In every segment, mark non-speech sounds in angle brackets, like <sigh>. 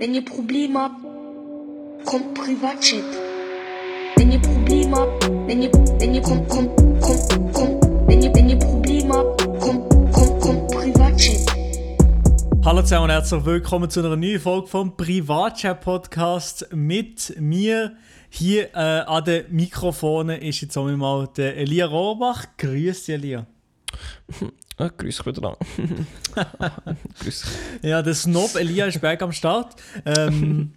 Wenn ihr Probleme habt, kommt Privatchat. Wenn ihr Probleme habt, wenn ihr, wenn ihr, kommt, kommt, kommt, kommt, wenn ihr, wenn ihr Probleme habt, kommt, kommt, kommt Privatchat. Hallo zusammen und herzlich willkommen zu einer neuen Folge vom Privatchat Podcast mit mir. Hier äh, an den Mikrofonen ist jetzt auch mal der Elia Rohrbach. Grüß dich, Elia. <laughs> Ah, grüß dich <laughs> wieder grüß dich. Ja, der Snob Elia ist back am Start. Ähm,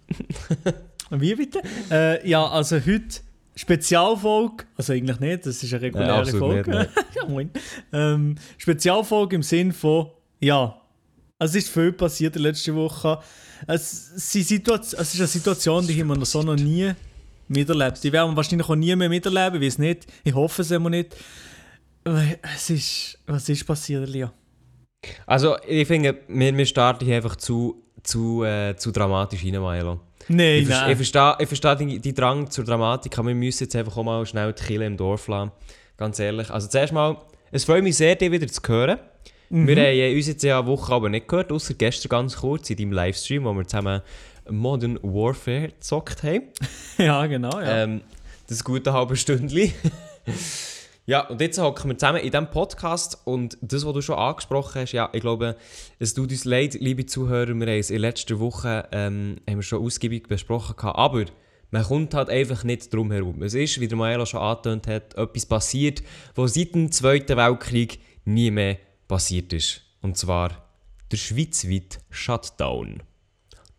<laughs> wie bitte? Äh, ja, also heute Spezialfolge, also eigentlich nicht, das ist eine reguläre Ja, Folge. nicht, <laughs> ja, moin. Ähm, Spezialfolge im Sinn von, ja, es ist viel passiert in der letzten Woche. Es, es ist eine Situation, die haben wir noch so noch nie miterlebt. Die werden wir wahrscheinlich auch nie mehr miterleben, ich weiß nicht. Ich hoffe es immer nicht. Es ist, was ist passiert, Elia? Also, ich finde, wir, wir starten hier einfach zu, zu, äh, zu dramatisch rein, Milo. Nein, Ich, ver- ich nein. verstehe, ich verstehe die, die Drang zur Dramatik, aber wir müssen jetzt einfach auch mal schnell die Kille im Dorf lassen. Ganz ehrlich. Also, zuerst mal, es freut mich sehr, dich wieder zu hören. Mhm. Wir haben uns jetzt ja eine Woche aber nicht gehört, außer gestern ganz kurz in deinem Livestream, wo wir zusammen Modern Warfare gezockt haben. <laughs> Ja, genau, ja. Ähm, das gute halbe Stündchen. <laughs> ja, und jetzt hocken wir zusammen in diesem Podcast und das, was du schon angesprochen hast, ja, ich glaube, es tut uns leid, liebe Zuhörer, wir haben es in letzter Woche ähm, haben wir schon ausgiebig besprochen, gehabt, aber man kommt halt einfach nicht drum herum. Es ist, wie der Maela schon angetönt hat, etwas passiert, was seit dem Zweiten Weltkrieg nie mehr passiert ist. Und zwar der schweizweite Shutdown.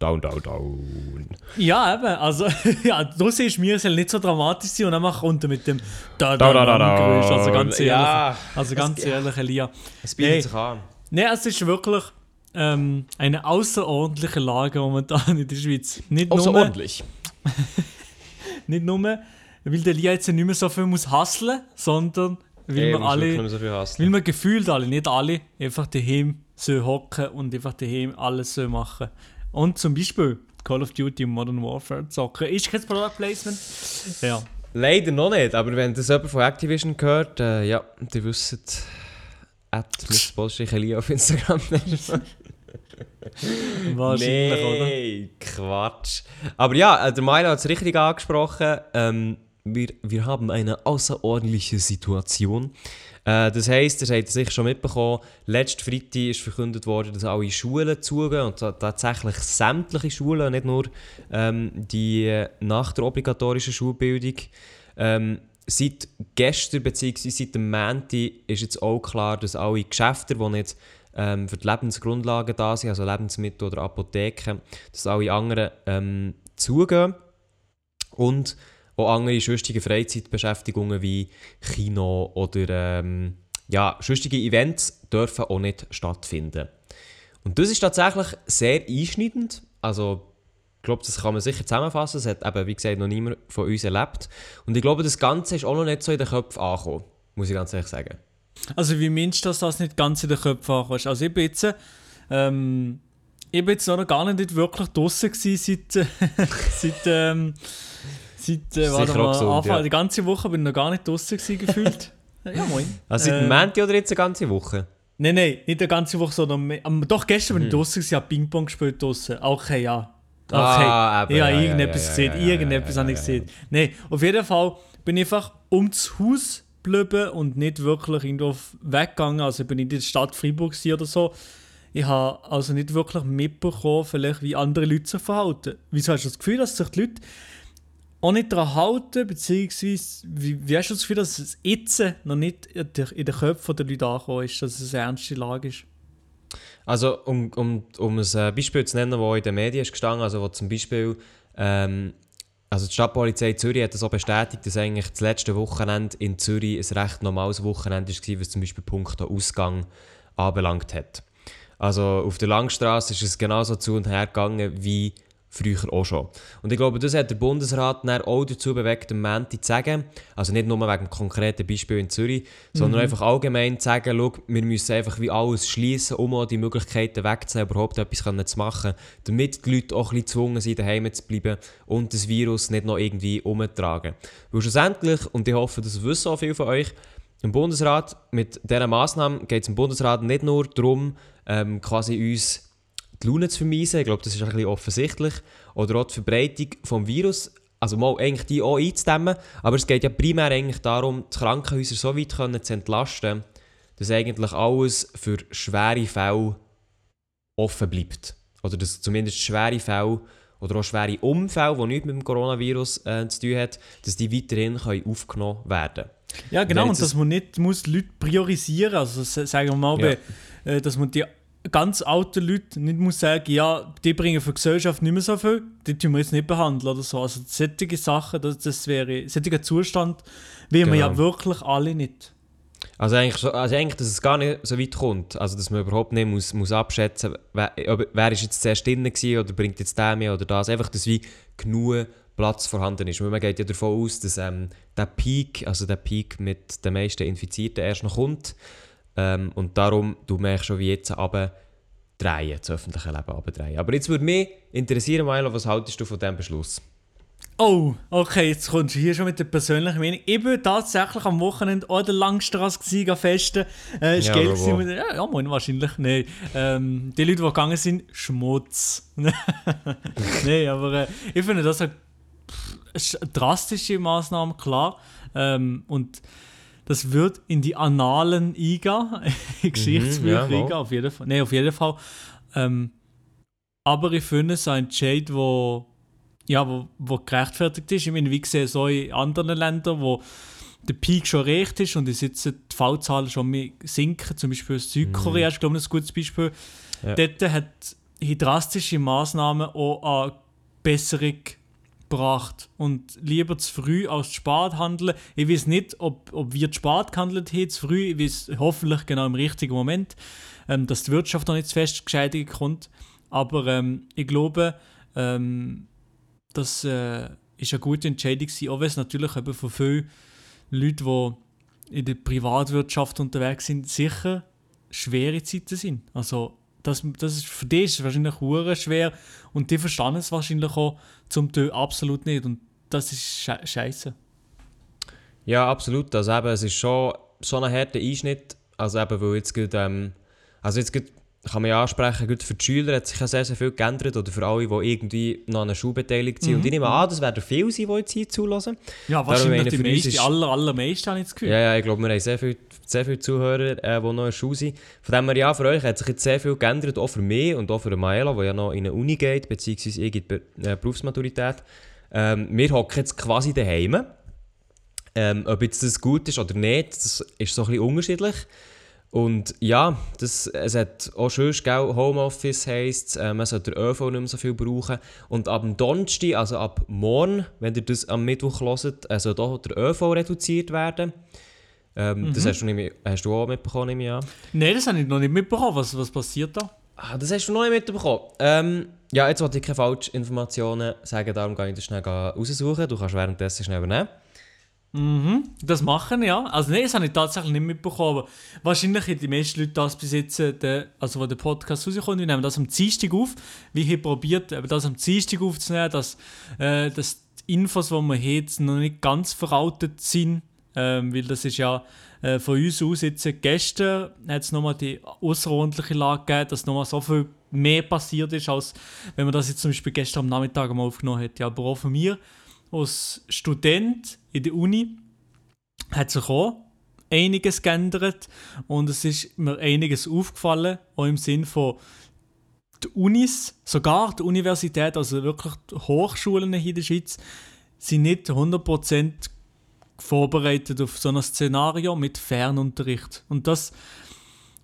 Down, down, down. Ja, eben. Also, <laughs> ja, du siehst mir, soll nicht so dramatisch sein und dann mach runter mit dem da, Da, da, da, da, da, da. Geräusch. Also ganz ehrlich. Ja. Also ganz Es- ehrlich, Elia. Es bietet Hey. sich an. Nein, es ist wirklich ähm, eine außerordentliche Lage momentan in der Schweiz. Nicht nur, Außerordentlich. <laughs> nicht nur, weil der Elia jetzt nicht mehr so viel muss hustlen, sondern weil Ey, wir alle, so weil wir gefühlt alle, nicht alle, einfach daheim so hocken und einfach daheim alles so machen. Und zum Beispiel Call of Duty Modern Warfare zocken. Ist kein Product Placement. Ja. Leider noch nicht, aber wenn das jemand von Activision gehört, äh, ja, die wissen, at Elia auf Instagram. <laughs> Wahrscheinlich, oder? nee, Quatsch. Aber ja, äh, der Milo hat es richtig angesprochen. Ähm, wir, wir haben eine außerordentliche Situation. Äh, das heisst, ihr habt es sicher schon mitbekommen, letzten Freitag ist verkündet worden, dass alle Schulen zugehen und ta- tatsächlich sämtliche Schulen, nicht nur ähm, die äh, nach der obligatorischen Schulbildung. Ähm, seit gestern bzw. seit dem Montag ist jetzt auch klar, dass alle Geschäfte, die nicht ähm, für die Lebensgrundlagen da sind, also Lebensmittel oder Apotheken, dass alle anderen ähm, zugehen. Und auch andere sonstige Freizeitbeschäftigungen wie Kino oder ähm, ja, sonstige Events dürfen auch nicht stattfinden. Und das ist tatsächlich sehr einschneidend. Also, ich glaube, das kann man sicher zusammenfassen. Das hat eben, wie gesagt, noch niemand von uns erlebt. Und ich glaube, das Ganze ist auch noch nicht so in den Köpfen angekommen, muss ich ganz ehrlich sagen. Also wie meinst du, dass das nicht ganz in den Köpfen ankommst? Also ich bin jetzt, ähm, ich bin jetzt noch gar nicht wirklich draußen gewesen seit, <laughs> seit, ähm, seit äh, warte mal, gesund, Anfang, ja. die ganze Woche bin ich noch gar nicht draußen gefühlt. <laughs> ja, moin. Also seit Äh, Montag oder jetzt eine ganze Woche? Nein, nein, nicht die ganze Woche, sondern mehr, am- doch gestern Mhm. bin ich draußen gewesen, habe Ping-Pong gespielt draußen. Okay, ja. Okay. Ah, eben, ja, ja, irgendetwas ja, gesehen, ja, ja, irgendetwas habe ich gesehen. Nein, auf jeden Fall bin ich einfach ums Haus geblieben und nicht wirklich irgendwo weggegangen. Also ich bin in der Stadt Freiburg oder so. Ich habe also nicht wirklich mitbekommen, vielleicht wie andere Leute sich verhalten. Wieso hast du das Gefühl, dass sich die Leute auch nicht daran halten, beziehungsweise wie, wie hast du das Gefühl, dass es jetzt noch nicht in den Köpfen der Leute angekommen ist, dass es eine ernste Lage ist? Also, um, um, um ein äh, Beispiel zu nennen, das in den Medien ist gestanden, also wo zum Beispiel, ähm, also die Stadtpolizei Zürich hat das auch bestätigt, dass eigentlich das letzte Wochenende in Zürich ein recht normales Wochenende war, was zum Beispiel Punkt Ausgang anbelangt hat. Also auf der Langstrasse ist es genauso zu und her gegangen wie früher auch schon. Und ich glaube, das hat der Bundesrat dann auch dazu bewegt, am Montag zu sagen, also nicht nur wegen dem konkreten Beispiel in Zürich, sondern einfach allgemein zu sagen, schau, wir müssen einfach wie alles schließen, um auch die Möglichkeiten wegzunehmen, überhaupt etwas können zu machen, damit die Leute auch ein bisschen gezwungen sind, daheim zu bleiben und das Virus nicht noch irgendwie umtragen. Weil schlussendlich, und ich hoffe, das wissen auch viele von euch, im Bundesrat, mit dieser Massnahme geht es im Bundesrat nicht nur darum, ähm, quasi uns die Laune zu vermeisen. Ich glaube, das ist ein bisschen offensichtlich. Oder auch die Verbreitung des Virus. Also mal eigentlich die auch einzudämmen. Aber es geht ja primär eigentlich darum, die Krankenhäuser so weit können zu entlasten, dass eigentlich alles für schwere Fälle offen bleibt. Oder dass zumindest schwere Fälle oder auch schwere Unfälle, die nichts mit dem Coronavirus äh, zu tun haben, dass die weiterhin können aufgenommen werden Ja, genau, und dass man nicht muss Leute priorisieren muss. Also sagen wir mal, Ja. äh, dass man die ganz alten Leute nicht muss sagen, ja, die bringen für die Gesellschaft nicht mehr so viel, die tun wir jetzt nicht behandeln oder so. Also solche Sachen, das, das wäre, solcher Zustand will man ja Genau. wirklich alle nicht. Also eigentlich, so- also eigentlich, dass es gar nicht so weit kommt. Also dass man überhaupt nicht muss, muss abschätzen wer, wer ist jetzt zuerst drin gewesen oder bringt jetzt der mehr oder das. Einfach, dass wie genug Platz vorhanden ist. Weil man geht ja davon aus, dass ähm, der Peak, also der Peak mit den meisten Infizierten erst noch kommt. Ähm, und darum, du merkst schon wie jetzt aber drehen, das öffentliche Leben abdrehen. Aber jetzt würde mich interessieren, Milo, was haltest du von diesem Beschluss? Oh, okay, jetzt kommst du hier schon mit der persönlichen Meinung. Ich war tatsächlich am Wochenende auch an der Langstrasse gewesen, festen. Äh, ist Ja, geil gewesen. mit- Ja, ja, moin, wahrscheinlich. Nein. Ähm, die Leute, die gegangen sind, Schmutz. <laughs> Nein, aber äh, ich finde das pff, eine drastische Maßnahme, klar. Ähm, und das wird in die Annalen eingehen, <laughs> in Geschichtsbücher Mhm, ja, eingehen, auf jeden Fall. Nein, auf jeden Fall. Ähm, aber ich finde es ein Entscheid, wo, ja, wo, wo gerechtfertigt ist. Ich meine, wie gesehen, so in anderen Ländern, wo der Peak schon erreicht ist und es jetzt die Fallzahlen schon mehr sinken, zum Beispiel Südkorea ist, glaube ich, ein gutes Beispiel. Ja. Dort hat die drastische Maßnahmen auch eine Besserung gebracht. Und lieber zu früh als zu spät handeln. Ich weiß nicht, ob, ob wir zu spät gehandelt haben, zu früh. Ich weiß hoffentlich genau im richtigen Moment, ähm, dass die Wirtschaft noch nicht zu fest gescheidet kommt. Aber ähm, ich glaube, ähm, das äh, ist eine gute Entscheidung gewesen, auch wenn es natürlich eben von vielen Leuten, die in der Privatwirtschaft unterwegs sind, sicher schwere Zeiten sind. Also das, das ist, für die ist es wahrscheinlich hure schwer und die verstehen es wahrscheinlich auch zum Teil absolut nicht und das ist sche scheiße. Ja, absolut. Also eben, es ist schon so ein harter Einschnitt. Also eben, weil jetzt gerade, ähm, also jetzt gerade kann man ja ansprechen, gerade für die Schüler hat sich ja sehr, sehr viel geändert oder für alle, die irgendwie noch an einer Schule beteiligt sind. Und ich nehme an, das werden viele sein, die jetzt hier zulassen. Ja, wahrscheinlich meine, die meisten, ist- die aller, allermeisten habe ich das Gefühl. Ja, ja, ich glaube, wir haben sehr viele sehr viel Zuhörer, äh, die noch in der Schule sind. Von dem her, ja, für euch hat sich jetzt sehr viel geändert, auch für mich und auch für Maela, die ja noch in eine Uni geht, beziehungsweise ich in die Be äh, Berufsmaturität. Ähm, wir hocken jetzt quasi daheim. Ähm, ob jetzt das gut ist oder nicht, das ist so ein bisschen unterschiedlich. Und ja, das, es hat auch schön, gell, Homeoffice heisst, äh, man sollte den ÖV nicht mehr so viel brauchen. Und ab dem Donnerstag, also ab morgen, wenn ihr das am Mittwoch hört, äh, soll der ÖV reduziert werden. Ähm, Das hast du, nicht hast du auch mitbekommen, nehme ich an. Nein, das habe ich noch nicht mitbekommen. Was, was passiert da? Ah, das hast du noch nicht mitbekommen. Ähm, ja, jetzt wollte ich keine Falschinformationen sagen, darum gehe ich das schnell raussuchen. Du kannst währenddessen schnell übernehmen. Mhm, das machen, ja. Also nein, das habe ich tatsächlich nicht mitbekommen. Wahrscheinlich haben die meisten Leute das bis jetzt, äh, also wo der Podcast rauskommt, wir nehmen das am Dienstag auf. Wir haben probiert, das am Dienstag aufzunehmen, dass, äh, dass die Infos, die wir haben, noch nicht ganz veraltet sind. Ähm, weil das ist ja äh, von uns aus jetzt äh, gestern hat es nochmal die außerordentliche Lage gegeben, dass nochmal so viel mehr passiert ist, als wenn man das jetzt zum Beispiel gestern am Nachmittag mal aufgenommen hätte. Aber auch von mir als Student in der Uni hat sich auch einiges geändert und es ist mir einiges aufgefallen, auch im Sinn von die Unis, sogar die Universität, also wirklich die Hochschulen in der Schweiz, sind nicht 100% vorbereitet auf so ein Szenario mit Fernunterricht. Und das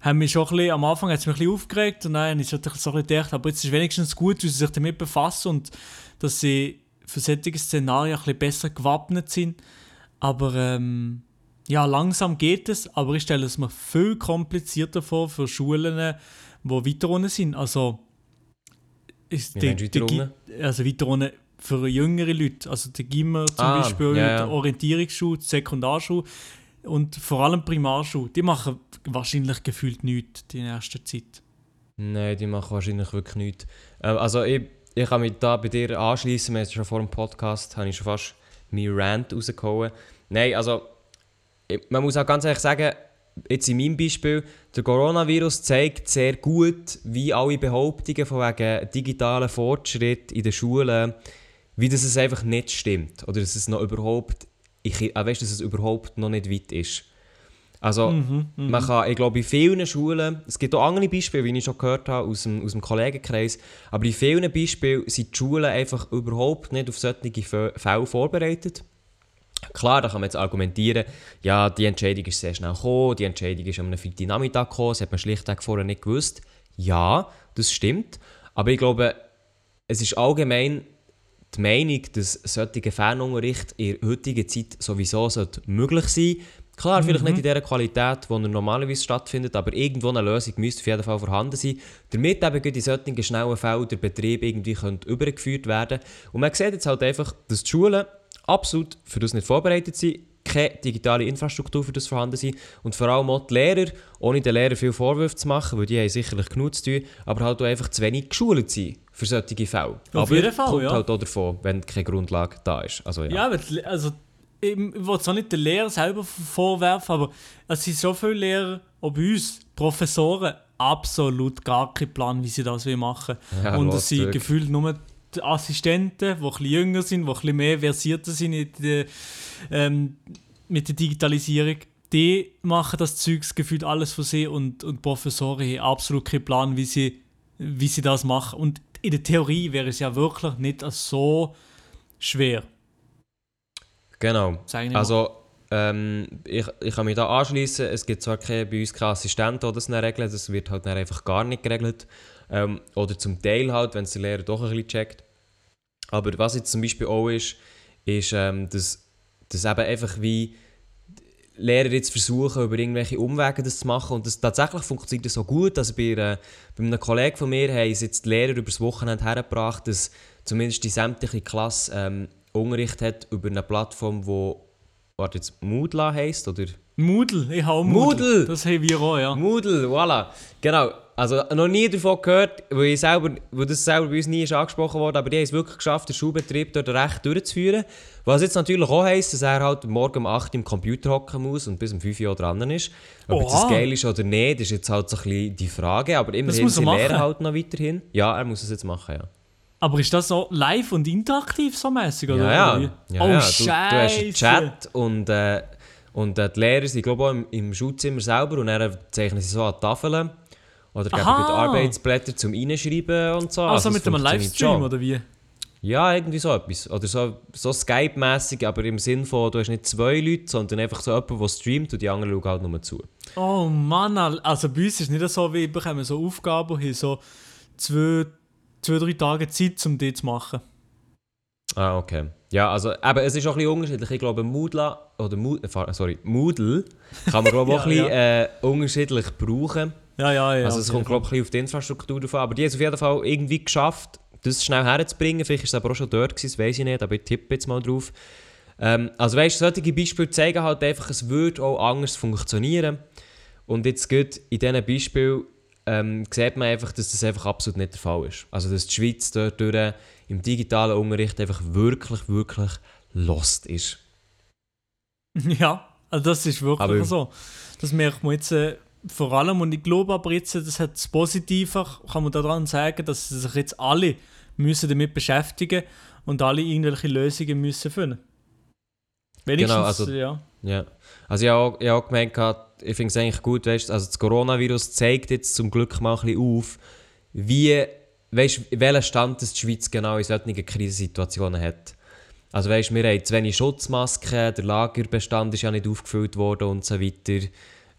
haben mich schon ein bisschen, am Anfang hat es mich ein bisschen aufgeregt und dann habe ich so ein bisschen gedacht, aber jetzt ist wenigstens gut, dass sie sich damit befassen und dass sie für solche Szenarien ein bisschen besser gewappnet sind. Aber ähm, ja, langsam geht es, aber ich stelle es mir viel komplizierter vor für Schulen, die weiter unten sind. Also, ist meinst du weiter also weiter unten für jüngere Leute. Also die Gimmer zum Ah, Beispiel, ja, ja. die Orientierungsschule, die Sekundarschule und vor allem Primarschule. Die machen wahrscheinlich gefühlt nichts die erste Zeit. Nein, die machen wahrscheinlich wirklich nichts. Ähm, also ich, ich kann mich da bei dir anschließen. Wir haben schon vor dem Podcast habe ich schon fast meinen Rant rausgehauen. Nein, also man muss auch ganz ehrlich sagen, jetzt in meinem Beispiel, der Coronavirus zeigt sehr gut, wie alle Behauptungen von wegen digitalen Fortschritt in den Schulen, wie das es einfach nicht stimmt. Oder dass es noch überhaupt, ich, äh, weißt, dass es überhaupt noch nicht weit ist. Also, Mhm, man kann, ich glaube, in vielen Schulen, es gibt auch andere Beispiele, wie ich schon gehört habe, aus dem, aus dem Kollegenkreis, aber in vielen Beispielen sind die Schulen einfach überhaupt nicht auf solche Fä- Fälle vorbereitet. Klar, da kann man jetzt argumentieren, ja, die Entscheidung ist sehr schnell gekommen, die Entscheidung ist am Freitagnachmittag gekommen, das hat man schlichtweg vorher nicht gewusst. Ja, das stimmt, aber ich glaube, es ist allgemein die Meinung, dass solche Fernunterricht in der heutigen Zeit sowieso sollte möglich sein Klar, vielleicht nicht in der Qualität, die er normalerweise stattfindet, aber irgendwo eine Lösung müsste auf jeden Fall vorhanden sein, damit eben in solchen schnellen Fällen der Betrieb irgendwie könnte übergeführt werden Und man sieht jetzt halt einfach, dass die Schulen absolut für das nicht vorbereitet sind, keine digitale Infrastruktur für das vorhanden sind und vor allem auch die Lehrer, ohne den Lehrern viel Vorwürfe zu machen, weil die haben sicherlich genug zu tun, aber halt auch einfach zu wenig geschult sind für solche Fälle. Auf aber jeden Fall, kommt ja. halt auch davon, wenn keine Grundlage da ist. Also, ja. Ja, also, ich will es auch nicht den Lehrern selber vorwerfen, aber es sind so viele Lehrer, auch bei uns, Professoren, absolut gar keinen Plan, wie sie das machen wollen. Ja, Und es sind gefühlt nur die Assistenten, die ein bisschen jünger sind, die ein bisschen mehr versierter sind in der, ähm, mit der Digitalisierung. Die machen das Zeugs gefühlt alles für sie und, und Professoren haben absolut keinen Plan, wie sie, wie sie das machen. Und in der Theorie wäre es ja wirklich nicht so schwer. Genau. Also, ähm, ich, ich kann mich da anschließen. Es gibt zwar keine, bei uns keine Assistenten, die das regeln, das wird halt dann einfach gar nicht geregelt. Ähm, oder zum Teil halt, wenn es der Lehrer doch ein bisschen checkt. Aber was jetzt zum Beispiel auch ist, ist, ähm, dass, dass eben einfach wie Lehrer jetzt versuchen, über irgendwelche Umwege das zu machen. Und das tatsächlich funktioniert das so gut. Also bei, äh, bei einem Kollegen von mir haben es jetzt die Lehrer über das Wochenende hergebracht, dass zumindest die sämtliche Klasse ähm, Unterricht hat über eine Plattform, die warte jetzt Moodle heisst, oder? Moodle, ich habe Moodle. Moodle! Das haben wir auch, ja. Moodle, voilà. Genau. Also noch nie davon gehört, weil, ich selber, weil das selber bei uns nie ist angesprochen wurde, aber die haben es wirklich geschafft, den Schulbetrieb dort recht durchzuführen. Was jetzt natürlich auch heisst, dass er halt morgen um 8 Uhr im Computer hocken muss und bis um 5 Uhr dran ist. Ob jetzt das geil ist oder nicht, ist jetzt halt so ein bisschen die Frage. Aber immerhin muss er sie lehren halt noch weiterhin. Ja, er muss es jetzt machen, ja. Aber ist das so live und interaktiv so mäßig oder? Ja, ja. ja, oh, ja. Du, du hast einen. Chat und, äh, und äh, die Lehrer sind glaube ich auch im, im Schulzimmer selber und dann zeichnen sie so an Tafeln oder geben Arbeitsblätter zum Reinschreiben und so. Also, es mit einem Livestream oder wie? Ja, irgendwie so etwas. Oder so, so Skype-mässig, aber im Sinn von, du hast nicht zwei Leute, sondern einfach so jemand, der streamt und die anderen schauen halt nur zu. Oh Mann, Al- also bei uns ist es nicht so, wie wir bekommen so Aufgaben haben so zwei, zwei, drei Tage Zeit, um die zu machen. Ah, okay. Ja, also eben, es ist auch ein bisschen unterschiedlich. Ich glaube, Moodle, oder Mood, äh, sorry, Moodle kann man glaube ich <laughs> auch Ja, ein bisschen äh, unterschiedlich brauchen. Ja, ja, ja. Also es kommt glaube ich ein bisschen auf die Infrastruktur davon, aber die haben es auf jeden Fall irgendwie geschafft, das schnell herzubringen. Vielleicht ist es aber auch schon dort gewesen, das weiß ich nicht, aber ich tippe jetzt mal drauf. Ähm, also weißt du, solche Beispiele zeigen halt einfach, es würde auch anders funktionieren. Und jetzt geht in diesen Beispielen ähm, sieht man einfach, dass das einfach absolut nicht der Fall ist. Also dass die Schweiz dort durch im digitalen Unterricht einfach wirklich, wirklich lost ist. <laughs> Ja, also das ist wirklich Aber- so. Das merkt man jetzt äh, vor allem und ich glaube aber jetzt, äh, das hat das Positive, kann man daran sagen, dass sich jetzt alle müssen damit beschäftigen und alle irgendwelche Lösungen müssen finden. Wenigstens, Genau, also- ja. Ja. Also ich habe auch, ich habe auch gehabt, ich finde es eigentlich gut, weißt, also das Coronavirus zeigt jetzt zum Glück mal ein auf, wie, weißt, welchen Stand die Schweiz genau in solchen Krisensituationen hat. Also weißt, wir haben zu wenig Schutzmasken, der Lagerbestand ist ja nicht aufgefüllt worden und so weiter.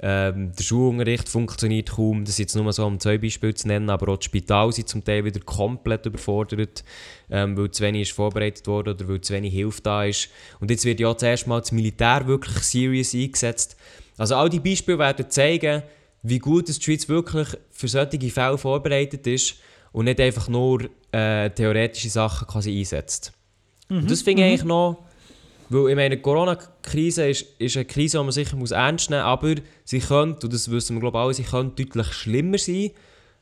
Ähm, der Schulunterricht funktioniert kaum, das ist jetzt nur so um zwei Beispiele zu nennen, aber auch die Spital sind zum Teil wieder komplett überfordert, ähm, weil zu wenig ist vorbereitet wurde oder weil zu wenig Hilfe da ist. Und jetzt wird ja zuerst mal das Militär wirklich serious eingesetzt. Also all die Beispiele werden zeigen, wie gut das die Schweiz wirklich für solche Fälle vorbereitet ist und nicht einfach nur äh, theoretische Sachen quasi einsetzt. Und das finde ich eigentlich noch, weil ich meine, die Corona-Krise ist, ist eine Krise, die man sicher muss ernst nehmen muss, aber sie könnte, und das wissen wir glaube ich alle, sie könnte deutlich schlimmer sein.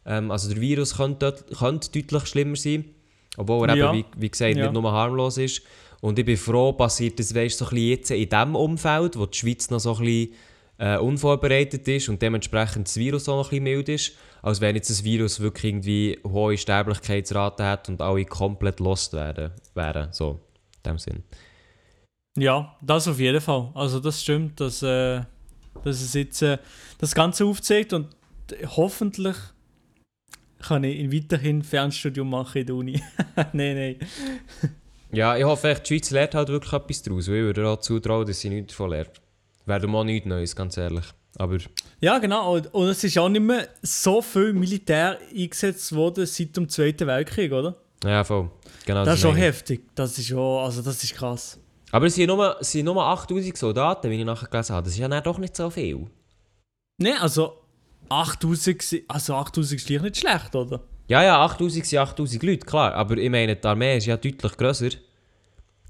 Ähm, also der Virus könnte, könnte deutlich schlimmer sein, obwohl er Ja. eben, wie, wie gesagt, Ja. nicht nur harmlos ist. Und ich bin froh, passiert das weißt, so ein bisschen jetzt in diesem Umfeld, wo die Schweiz noch so ein bisschen äh, unvorbereitet ist und dementsprechend das Virus auch noch ein bisschen mild ist, als wenn jetzt das Virus wirklich irgendwie hohe Sterblichkeitsrate hat und alle komplett lost werden, wären. So, in dem Sinn. Ja, das auf jeden Fall. Also das stimmt, dass, äh, dass es jetzt äh, das Ganze aufzeigt und hoffentlich kann ich in weiterhin Fernstudium machen in der Uni. <laughs> nein, nein. Ja, ich hoffe, echt, die Schweiz lernt halt wirklich etwas daraus, weil ich würde auch zutrauen, dass sie nichts davon lernt. Wäre mal nichts Neues, ganz ehrlich. Aber Ja, genau. Und, und es ist auch nicht mehr so viel Militär eingesetzt worden seit dem Zweiten Weltkrieg, oder? ja, voll. Genau, Das ist schon heftig. Das ist schon, also das ist krass. Aber es sind nur, es sind nur 8000 Soldaten, wie ich nachher gelesen habe. Das ist ja dann doch nicht so viel. Ne, also 8000, si- also 8000 ist gleich nicht schlecht, oder? Ja, ja, 8000 sind 8000 Leute, klar. Aber ich meine, die Armee ist ja deutlich grösser.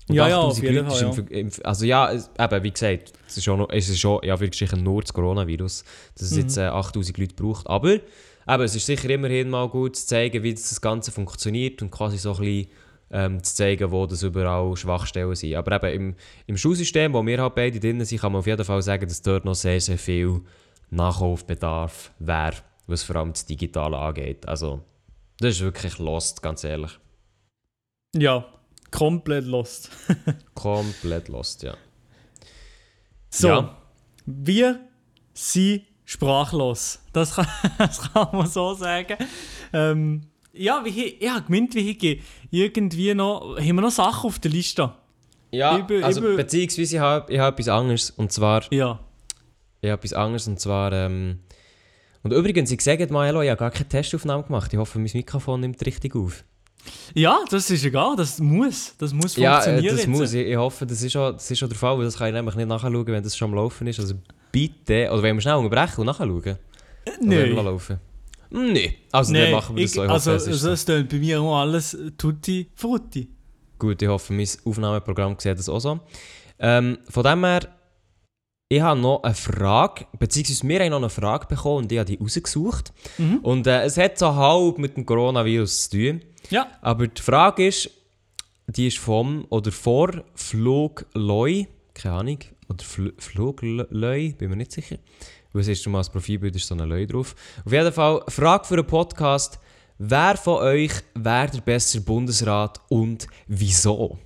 Und Ja, ja, auf 8000 jeden Leute ist Fall, im Ver- also ja, es, eben, wie gesagt, es ist schon, es ist schon ja, wirklich nur das Coronavirus, dass es Mhm. jetzt äh, 8000 Leute braucht. Aber eben, es ist sicher immerhin mal gut zu zeigen, wie das Ganze funktioniert und quasi so ein bisschen ähm, zu zeigen, wo das überall Schwachstellen sind. Aber eben im, im Schulsystem, wo wir halt beide drin sind, kann man auf jeden Fall sagen, dass dort noch sehr, sehr viel Nachholbedarf wäre, was vor allem das Digitale angeht. Also, das ist wirklich lost, ganz ehrlich. Ja, komplett lost. <laughs> Komplett lost, ja. So, Ja. wir sind sprachlos. Das kann, <laughs> das kann man so sagen. Ähm, ja, wie, ich habe gemeint, wie ich irgendwie noch, haben wir noch Sachen auf der Liste? Ja, Über- also über- beziehungsweise ich habe ich hab etwas anderes und zwar, Ja. ich habe etwas anderes und zwar, ähm, und übrigens, ich sage mal, ich habe gar keine Testaufnahme gemacht, ich hoffe, mein Mikrofon nimmt richtig auf. Ja, das ist egal, das muss, das muss Ja, äh, funktionieren. das jetzt. muss, ich, ich hoffe, das ist, auch, das ist auch der Fall, weil das kann ich nämlich nicht nachschauen, wenn das schon am Laufen ist, also bitte, oder wollen wir schnell unterbrechen und nachschauen? Oder wir Nein. laufen? Nein, also dann Nein, machen wir das ich, so, ich also, hoffe, also so. es tönt bei mir immer alles tutti frutti. Gut, ich hoffe, mein Aufnahmeprogramm sieht das auch so. Ähm, von dem her, ich habe noch eine Frage, beziehungsweise wir haben noch eine Frage bekommen und ich habe die rausgesucht. Mhm. Und äh, es hat so halb mit dem Coronavirus zu tun. Ja, Aber die Frage ist, die ist vom oder vor Flugleu, keine Ahnung, oder Fl Flugleu, bin mir nicht sicher. Weil das erste Mal das Profilbild ist so ein Leu drauf. Auf jeden Fall, Frage für einen Podcast. Wer von euch wäre der bessere Bundesrat und wieso?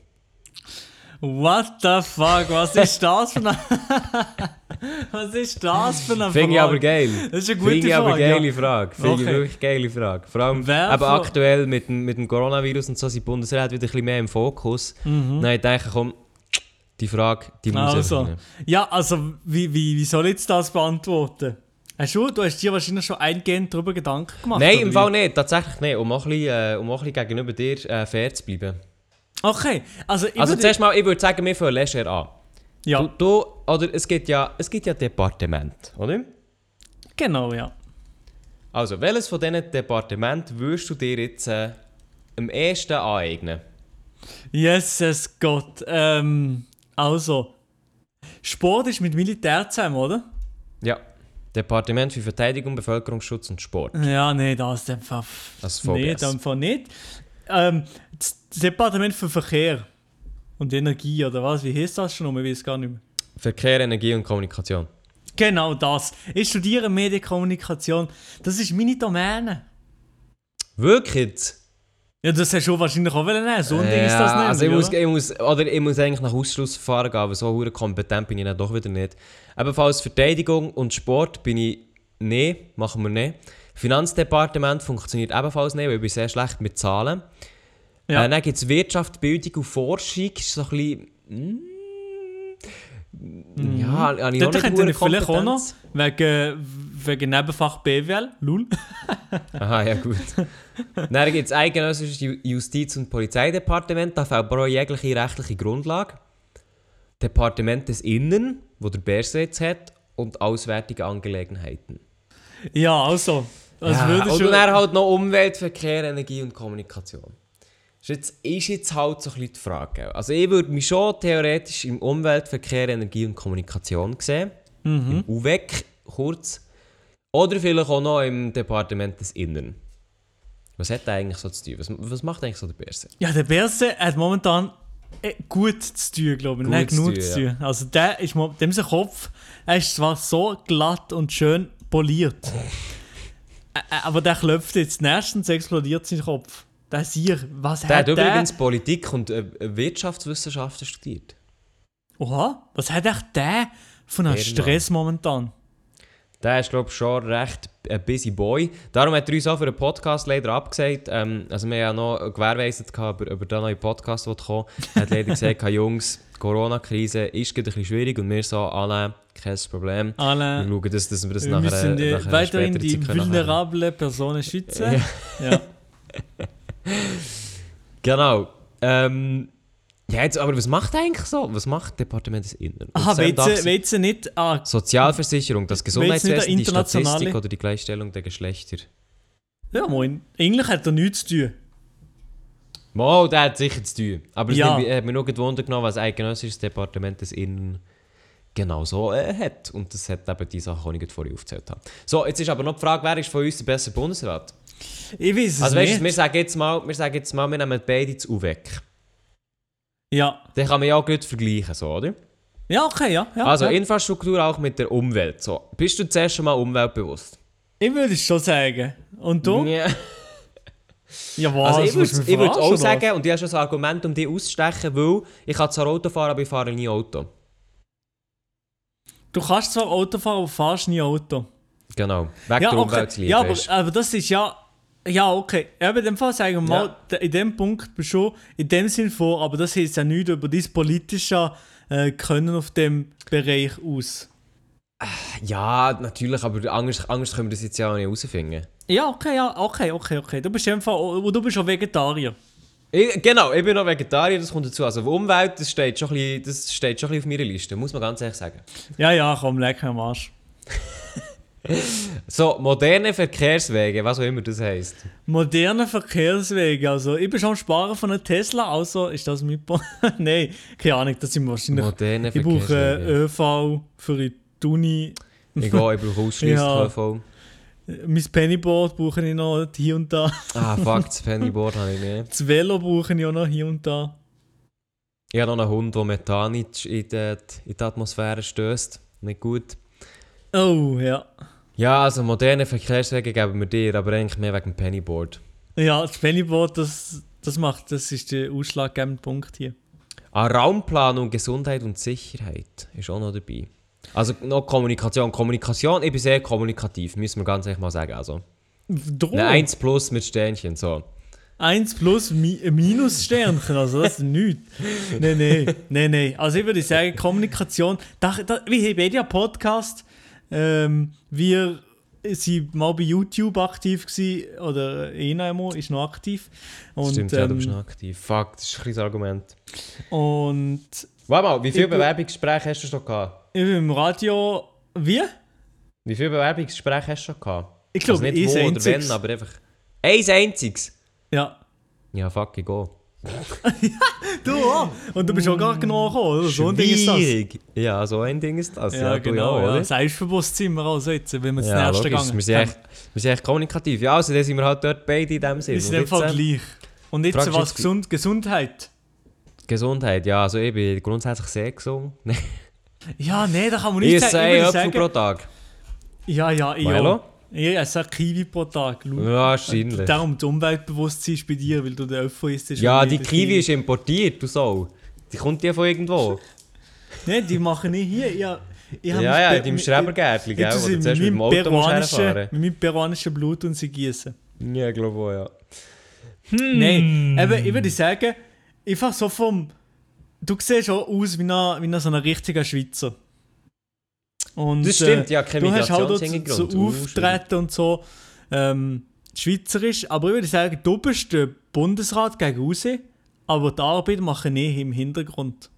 what the fuck, was ist das für eine... <laughs> was ist das für eine Frage? Finde ich aber geil. Das ist eine gute Finde ich aber geile ja. Frage. Finde ich Okay. wirklich geile Frage. Vor allem aber aktuell mit dem, mit dem Coronavirus und so sind die Bundesrat wieder ein bisschen mehr im Fokus. Mhm. Dann ich denke, komm, die Frage, die muss Also, rein. ja, also, wie, wie, wie soll ich jetzt das beantworten? Hast du, du hast dir wahrscheinlich schon eingehend darüber Gedanken gemacht. Nein, im? Fall nicht. Tatsächlich nicht. Um auch ein bisschen, äh, um auch ein bisschen gegenüber dir äh, fair zu bleiben. Okay, also ich Also zuerst mal, ich würde sagen, wir fangen leger an. Ja, Du, du, oder es gibt ja, es gibt ja Departement, oder? genau, ja. Also, welches von diesen Departementen würdest du dir jetzt äh, am ehesten aneignen? Jesus Gott. Ähm, also, Sport ist mit Militär zusammen, oder? Ja. Departement für Verteidigung, Bevölkerungsschutz und Sport. Ja, nee, das ist einfach... Das ist Nee, VBS. einfach nicht. Ähm, das Departement für Verkehr und Energie, oder was? Wie heißt das schon? Ich weiß gar nicht mehr. Verkehr, Energie und Kommunikation. Genau das. Ich studiere Medienkommunikation. Das ist meine Domäne. Wirklich? Ja, das hast du wahrscheinlich auch nehmen. So ein Ding ist Ja, das nicht. Also ich oder? muss, ich muss, oder ich muss eigentlich nach Ausschlussverfahren gehen, aber so kompetent bin ich dann doch wieder nicht. Ebenfalls Verteidigung und Sport bin ich nicht, machen wir nicht. Finanzdepartement funktioniert ebenfalls nicht, weil ich bin sehr schlecht mit Zahlen. Ja. Äh, dann gibt es Wirtschaft, Bildung und Forschung, ist so ein bisschen... Mm, ja, habe ich. Dort könnte ich vielleicht auch noch, wegen, wegen Nebenfach BWL, lul. <laughs> Aha, ja gut. Dann gibt es eidgenössisches Ju- Justiz- und Polizeidepartement, da fehlt aber auch jegliche rechtliche Grundlage. Departement des Innern, wo der Bärsitz hat, und Auswärtige Angelegenheiten. Ja, also. Ja, und dann halt noch Umwelt, Verkehr, Energie und Kommunikation. Ist jetzt, ist jetzt halt so ein bisschen die Frage. Also ich würde mich schon theoretisch im Umwelt, Verkehr, Energie und Kommunikation sehen. Mhm. Im UVEC kurz. Oder vielleicht auch noch im Departement des Innern. Was hat der eigentlich so zu tun? Was, was macht eigentlich so der Bärse? Ja, der Berse hat momentan äh, gut zu tun, glaube ich. Gut Nicht zu genug zu tun. Also der ist dem sein Kopf, er ist zwar so glatt und schön poliert, <laughs> aber der klopft jetzt. Nächstens explodiert sein Kopf. Der Sier, was Der hat hat der? übrigens Politik und äh, Wirtschaftswissenschaften studiert. Oha, was hat echt der von einem. Stress momentan? Der ist, glaube ich, schon recht ein busy Boy. Darum hat er uns auch für einen Podcast leider abgesagt. Ähm, also wir haben ja noch gewährleistet, gehabt, ob, ob er den neuen Podcast will kommen Er hat leider <laughs> gesagt, «Hey, Jungs, die Corona-Krise ist ein bisschen schwierig und wir so annehmen, kein Problem. Wir Alle, schauen, dass, dass wir das wir nachher, müssen die, nachher weiterhin die vulnerablen Personen schützen. Ja. Ja. <laughs> <laughs> Genau. Ähm, ja, jetzt, aber was macht eigentlich so? Was macht Departement des Innern? Aha, weißt du- nicht, ah, Sozialversicherung, das Willst Gesundheitswesen, die Statistik oder die Gleichstellung der Geschlechter. ja moin, eigentlich hat er nichts zu tun. Mo, der hat sicher zu tun. Aber es Ja. nimmt- hat mir nur gewundert genommen, was eidgenössisches Departement des Innern genau so äh, hat. Und das hat eben die Sachen, die ich vorhin aufgezählt habe. So, jetzt ist aber noch die Frage, wer ist von uns der bessere Bundesrat? Ich weiß es Also weißt nicht. wir sagen jetzt mal, wir sagen jetzt mal, wir nehmen beide zu weg. ja. Dann kann man ja auch gut vergleichen, so, oder? ja, okay, ja. ja Also ja. Infrastruktur auch mit der Umwelt. So. Bist du zuerst schon mal umweltbewusst? Ich würde es schon sagen. Und du? Ja. Ja, was? Also ich würde ich auch sagen, und ich habe schon ein Argument, um dich auszustechen, weil ich kann zwar Auto fahren, aber ich fahre nie Auto. was? Du kannst zwar Auto fahren, aber fahrst nie Auto. Genau. Wegen Ja, der okay. Umwelt ja aber, aber das ist ja. Ja, okay. Eben in dem Fall sagen wir mal, Ja. in dem Punkt bist du schon in dem Sinn vor, aber das heißt ja nichts über dein politische äh, Können auf dem Bereich aus. Ja, natürlich, aber anders, anders können wir das jetzt ja auch nicht herausfinden. Ja, okay, ja, okay, okay, okay. Du bist einfach, du bist auch Vegetarier. Ich, genau, ich bin noch Vegetarier, das kommt dazu. Also Umwelt, das steht, schon ein bisschen, das steht schon ein bisschen auf meiner Liste, muss man ganz ehrlich sagen. Ja, ja, komm, leck am Arsch. <laughs> So, moderne Verkehrswege, was auch immer das heisst. Moderne Verkehrswege, also ich bin schon am Sparen von einem Tesla, also ist das mit... <laughs> Nein, keine Ahnung, das sind wahrscheinlich... Moderne ich brauche Verkehrswege. ÖV für die Uni. Ich gehe, ich brauche ausschliesslich <laughs> Ja. ÖV. Mein Pennyboard brauche ich noch hier und da. Ah, fuck, das <laughs> Pennyboard habe ich nicht. Das Velo brauche ich auch noch hier und da. Ich habe noch einen Hund, der Methan in die, in die Atmosphäre stößt. Nicht gut. Oh, ja. Ja, also moderne Verkehrswege geben wir dir, aber eigentlich mehr wegen dem Pennyboard. Ja, das Pennyboard, das, das macht, das ist der ausschlaggebende Punkt hier. Ah, Raumplanung, Gesundheit und Sicherheit ist auch noch dabei. Also noch Kommunikation. Kommunikation, ich bin sehr kommunikativ, müssen wir ganz ehrlich mal sagen. Also, Drum. eine 1 plus mit Sternchen, so. 1 plus Mi minus Sternchen, also das ist <laughs> nichts. Nein, nein, nein, nein. Also ich würde sagen, Kommunikation, da, da, wie Media Podcast, ähm, wir sind mal bei YouTube aktiv gewesen, oder Enamo ist noch aktiv. Und, Stimmt, ja, du ähm, bist noch aktiv. Fuck, das ist ein kleines Argument. Und Warte mal, wie viele Bewerbungsgespräche hast du schon gehabt? ich bin im Radio, wie? Wie viele Bewerbungsgespräche hast du schon gehabt? Ich glaube, also nicht wo oder wenn, aber einfach... Eins einziges? Ja. Ja, fuck, ich gehe. <laughs> Du auch. Und du bist auch gar genau gekommen, oder? So ein Ding ist das. Ja, so ein Ding ist das. Ja, du genau. ja, Ja? Selbstbewusst sind wir also jetzt, wenn wir das Ja, nächste gegangen Wir sind, echt, wir sind echt kommunikativ. Ja, also dann sind wir halt dort beide in dem Sinn. Wir sind Und in dem Fall gleich. Und jetzt was jetzt- gesund, Gesundheit. Gesundheit, ja, also ich bin grundsätzlich sehr gesund. <laughs> Ja, nee, da kann man Ich nicht esse sagen. Ich würde Apfel pro Tag. ja, ja, ich Milo? Auch. Ich ein Kiwi pro Tag. Schau. Ja, wahrscheinlich. Darum das Umweltbewusstsein ist bei dir, weil du den Apfel isst. Ja, die Kiwi ist importiert, du Sau. Die kommt ja von irgendwo. Nein, die machen ich hier. Ja, ich Ja, ja, in deinem Schrebergärtchen, gell, Ich wo du zuerst mit dem Auto musst mit meinem peruanischen Blut und sie gießen. Ja, ich glaube auch, ja. Nein, eben, ich würde sagen, einfach so vom. Du siehst schon aus wie ein, wie ein so ein richtiger Schweizer. Und, Das stimmt, äh, ja, kein Du hast halt auch so, Auftreten und so ähm, schweizerisch, aber ich würde sagen, du bist der Bundesrat gegen raus, aber die Arbeit mache ich im Hintergrund.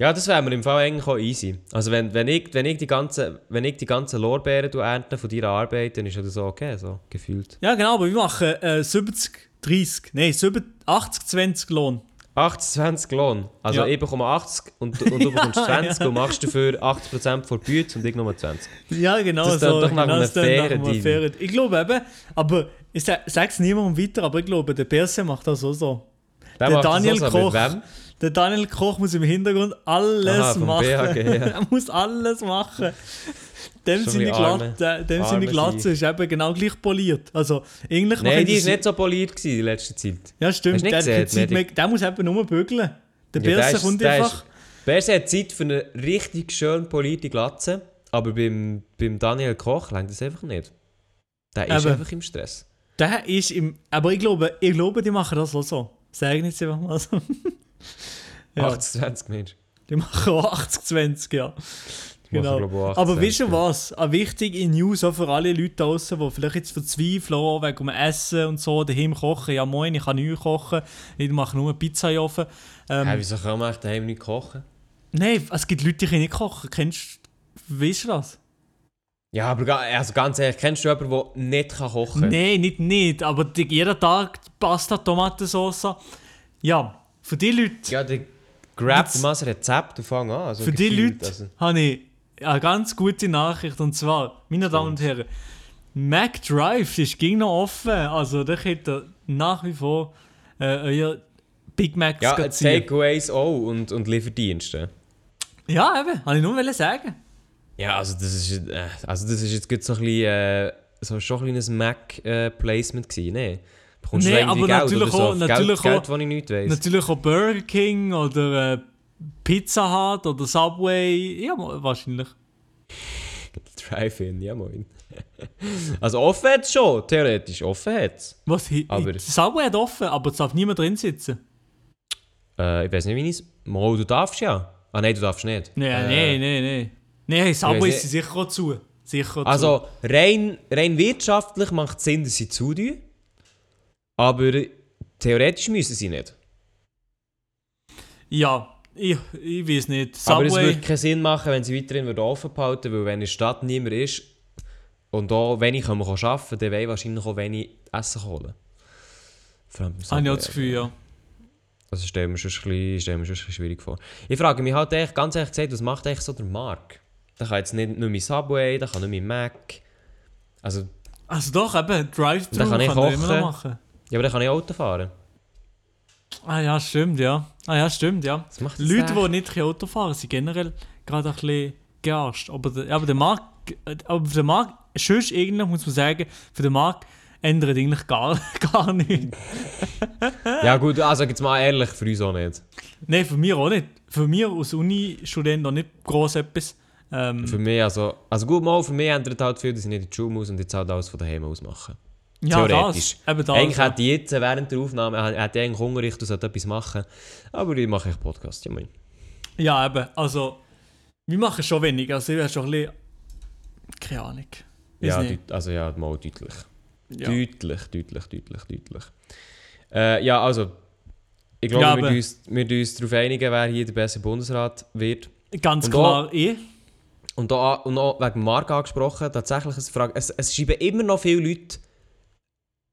Ja, das wäre mir im Fall eigentlich auch easy. Also wenn, wenn, ich, wenn, ich die ganzen, wenn ich die ganzen Lorbeeren du ernte von deiner Arbeit, dann ist das so okay, so gefühlt. Ja, genau, aber wir machen äh, 70, 30, nein, 70, 80, 20 Lohn. 80, 20 Lohn. Also Ja. ich bekomme 80 und, und du bekommst <laughs> 20 und machst dafür 80% von Büte und ich nur 20. Ja, genau Das so. doch nach genau, das tönt nach fairen einem fairen- Ich glaube eben, aber ich sage es niemandem weiter, aber ich glaube, der Perse macht das auch so. Der Der das Daniel auch so. Koch. Der Daniel Koch muss im Hintergrund alles Aha, machen. BHG, ja. <laughs> er muss alles machen. Dem seine, Glatze, dem seine Glatze ist eben genau gleich poliert. Also, eigentlich Nein, die war nicht so poliert gewesen in letzter Zeit. Ja, stimmt. Der, gesehen, Zeit mehr, der muss eben nur bügeln. Der Ja, der Berse ist- kommt der einfach. ist- Berse hat Zeit für eine richtig schön polierte Glatze, aber beim, beim Daniel Koch längt das einfach nicht. Der ist Eben. einfach im Stress. Der ist im. Aber ich glaube, ich glaube, die machen das auch so. Sagen jetzt einfach mal so. <laughs> ja, 28 Mensch. die machen auch 80-20, ja. Die machen, Genau. glaub ich, auch Aber 28, wisst ihr was? Eine wichtige News auch für alle Leute draußen, die vielleicht jetzt verzweifeln, wegen dem Essen und so, daheim kochen. Ja, moin, ich kann nicht kochen. Ich mache nur Pizza in Ofen. Ähm, Hä, wieso kann man daheim nicht kochen? Nein, es gibt Leute, die können nicht kochen. Kennst du. Weißt du das? Ja, aber also ganz ehrlich, kennst du jemanden, der nicht kochen kann? Nein, nicht nicht, aber jeden Tag Pasta, Tomatensauce. Ja, für die Leute, Ja, der grabt mal ein Rezept und fang an. Also für die Leute Also. habe ich eine ganz gute Nachricht und zwar, meine Damen und Herren, Mac Drive ist ging noch offen, also da könnt ihr nach wie vor äh, euer Big Macs Ja, ziehen. Takeaways auch und, und Lieferdienste. Ja, eben, habe ich nur sagen. Ja, also das ist, äh, also das ist jetzt so ein bisschen, äh, so schon ein kleines Mac-Placement gewesen, ne? Bekommst Nee, aber Geld natürlich so? auch- natürlich Geld, Geld, wo ich. Natürlich auch Burger King oder äh, Pizza Hut oder Subway, ja wahrscheinlich. Drive-In, ja moin. <laughs> also offen hat's schon, theoretisch, offen hat's. Was, Aber- Subway hat offen, aber es darf niemand drin sitzen. Äh, ich weiß nicht, wie ich es... Mal, du darfst ja. Ah nein, du darfst nicht. Nein, Äh, nein, nein, nein. Nein, Subway sind sicher auch zu. Sicher auch Also rein, rein wirtschaftlich macht es Sinn, dass sie zutun. Aber theoretisch müssen sie nicht. Ja, ich, ich weiß nicht. Aber es Subway, würde keinen Sinn machen, wenn sie weiterhin offen behalten weil wenn in der Stadt niemand ist und auch wenig kann man arbeiten kann, dann wollen wahrscheinlich auch wenig Essen holen. Vor allem habe ich auch Subway, das Gefühl, ja. Also stellen wir schon ein bisschen, stellen wir schon ein bisschen schwierig vor. Ich frage mich halt echt, ganz ehrlich gesagt, was macht eigentlich so der Markt? Da kann jetzt nicht nur mein Subway, da kann nur mein Mac. Also, Also doch, eben, Drive-Thru Da kann ich kann er immer noch kochen. machen. Ja, aber dann kann ich Auto fahren. Ah ja, stimmt, ja. Ah ja, stimmt, ja. Was macht das Leute, der? die nicht Auto fahren, sind generell gerade ein bisschen gearscht. Aber der, aber der Markt, aber für den Markt, sonst irgendwie muss man sagen, für den Markt ändert eigentlich gar, <laughs> gar nichts. <laughs> Ja gut, also jetzt mal ehrlich, für uns auch nicht. Nein, für mich auch nicht. Für mich als Uni-Student auch nicht gross etwas. Ähm, Für mich also, also gut mal, für mich ändert halt viel, dass ich nicht in die Schule muss und jetzt halt alles von daheim aus machen. Ja, theoretisch. das. Eben das. eigentlich ja. hätte ich jetzt während der Aufnahme hätte ich eigentlich Hunger, ich sollte etwas machen. Aber ich mache echt Podcast, ja. Ja, eben. Also, wir machen schon wenig. Also, ich wäre schon ein bisschen. Keine Ahnung. Ja, also ja, mal deutlich. Ja. Deutlich, deutlich, deutlich, deutlich. Äh, ja, also, ich glaube, Ja, wir aber- müssen uns, wir uns darauf einigen, wer hier der beste Bundesrat wird. Ganz Und klar, eh. Und da und auch wegen Mark angesprochen, tatsächlich eine Frage. Es, es schreiben immer noch viele Leute,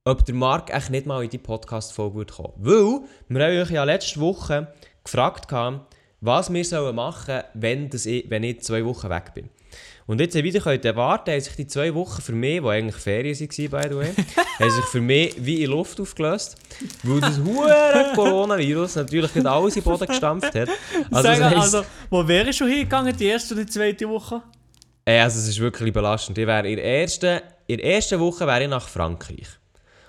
ob der Mark echt nicht mal in die Podcast-Folge kommen. Weil, wir haben euch ja letzte Woche gefragt, haben, was wir sollen machen wenn, das ich, wenn ich zwei Wochen weg bin. Und jetzt wieder könnt ihr erwarten, haben sich die zwei Wochen für mich, die eigentlich Ferien waren, by the way, <laughs> haben sich für mich wie in Luft aufgelöst. Weil das hure Coronavirus natürlich nicht alles in den Boden gestampft hat. Also, Sagen, das heisst- also, wo wäre ich schon hingegangen, die erste oder die zweite Woche? Äh, Also es ist wirklich belastend. Ich wäre in, der ersten, in der ersten Woche wäre ich nach Frankreich.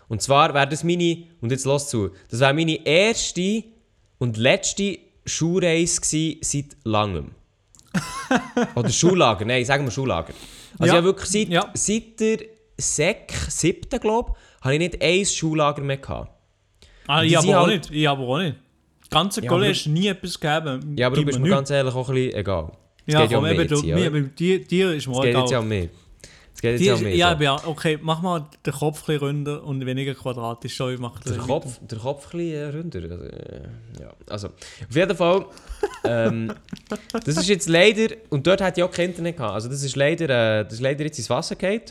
Und zwar wäre das meine, und jetzt los zu, das wäre meine erste und letzte Schulreise gewesen seit langem. <laughs> Oder Schullager, nein, sagen wir Schullager. Also Ja, ja, wirklich seit, ja. seit der Sek, siebten, glaube ich, habe ich nicht ein Schullager mehr gehabt. Ah, ich sind aber auch halt- nicht. Ich auch nicht. Ganze Ja, College aber nie etwas gegeben. Ja, aber du bist mir nichts. ganz ehrlich auch ein bisschen egal. Es Ja, geht ja um komm, mich eben, du, mir, dir, dir ist mir Es auch geht jetzt ja egal. um mich. Geht jetzt Dir ja ist, ja, so. ja, okay, mach mal den Kopf ein runder und weniger quadratisch. So, ich mache Der Kopf, der Kopf ein bisschen runter. Also, äh, ja. also, auf jeden Fall. Ähm, das ist jetzt leider. Und dort hat ich auch kein Internet gehabt. Also, das ist leider, äh, das ist leider jetzt ins Wasser gefallen.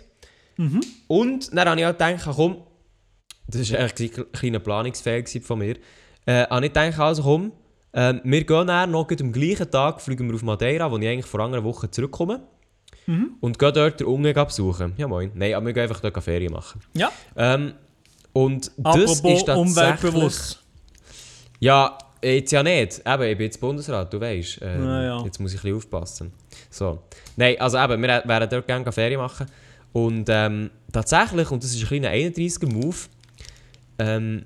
Und dann habe ich auch gedacht, komm, das war eigentlich ein kleiner Planungsfehler von mir. Äh, habe ich gedacht, also komm, ähm, wir gehen dann noch am gleichen Tag fliegen wir auf Madeira, wo ich eigentlich vor einer Woche zurückkomme. Und gehen dort den Unge besuchen. Ja, moin. Nein, aber wir gehen einfach dort Ferien machen. Ja, Ähm, und das apropos ist tatsächlich... umweltbewusst. Ja, jetzt ja nicht. Eben, ich bin jetzt Bundesrat, du weißt. Ähm, Ja, ja. Jetzt muss ich ein bisschen aufpassen. So. Nein, also eben, wir werden dort gerne Ferien machen. Und ähm, tatsächlich, und das ist ein kleiner 31er-Move, ähm,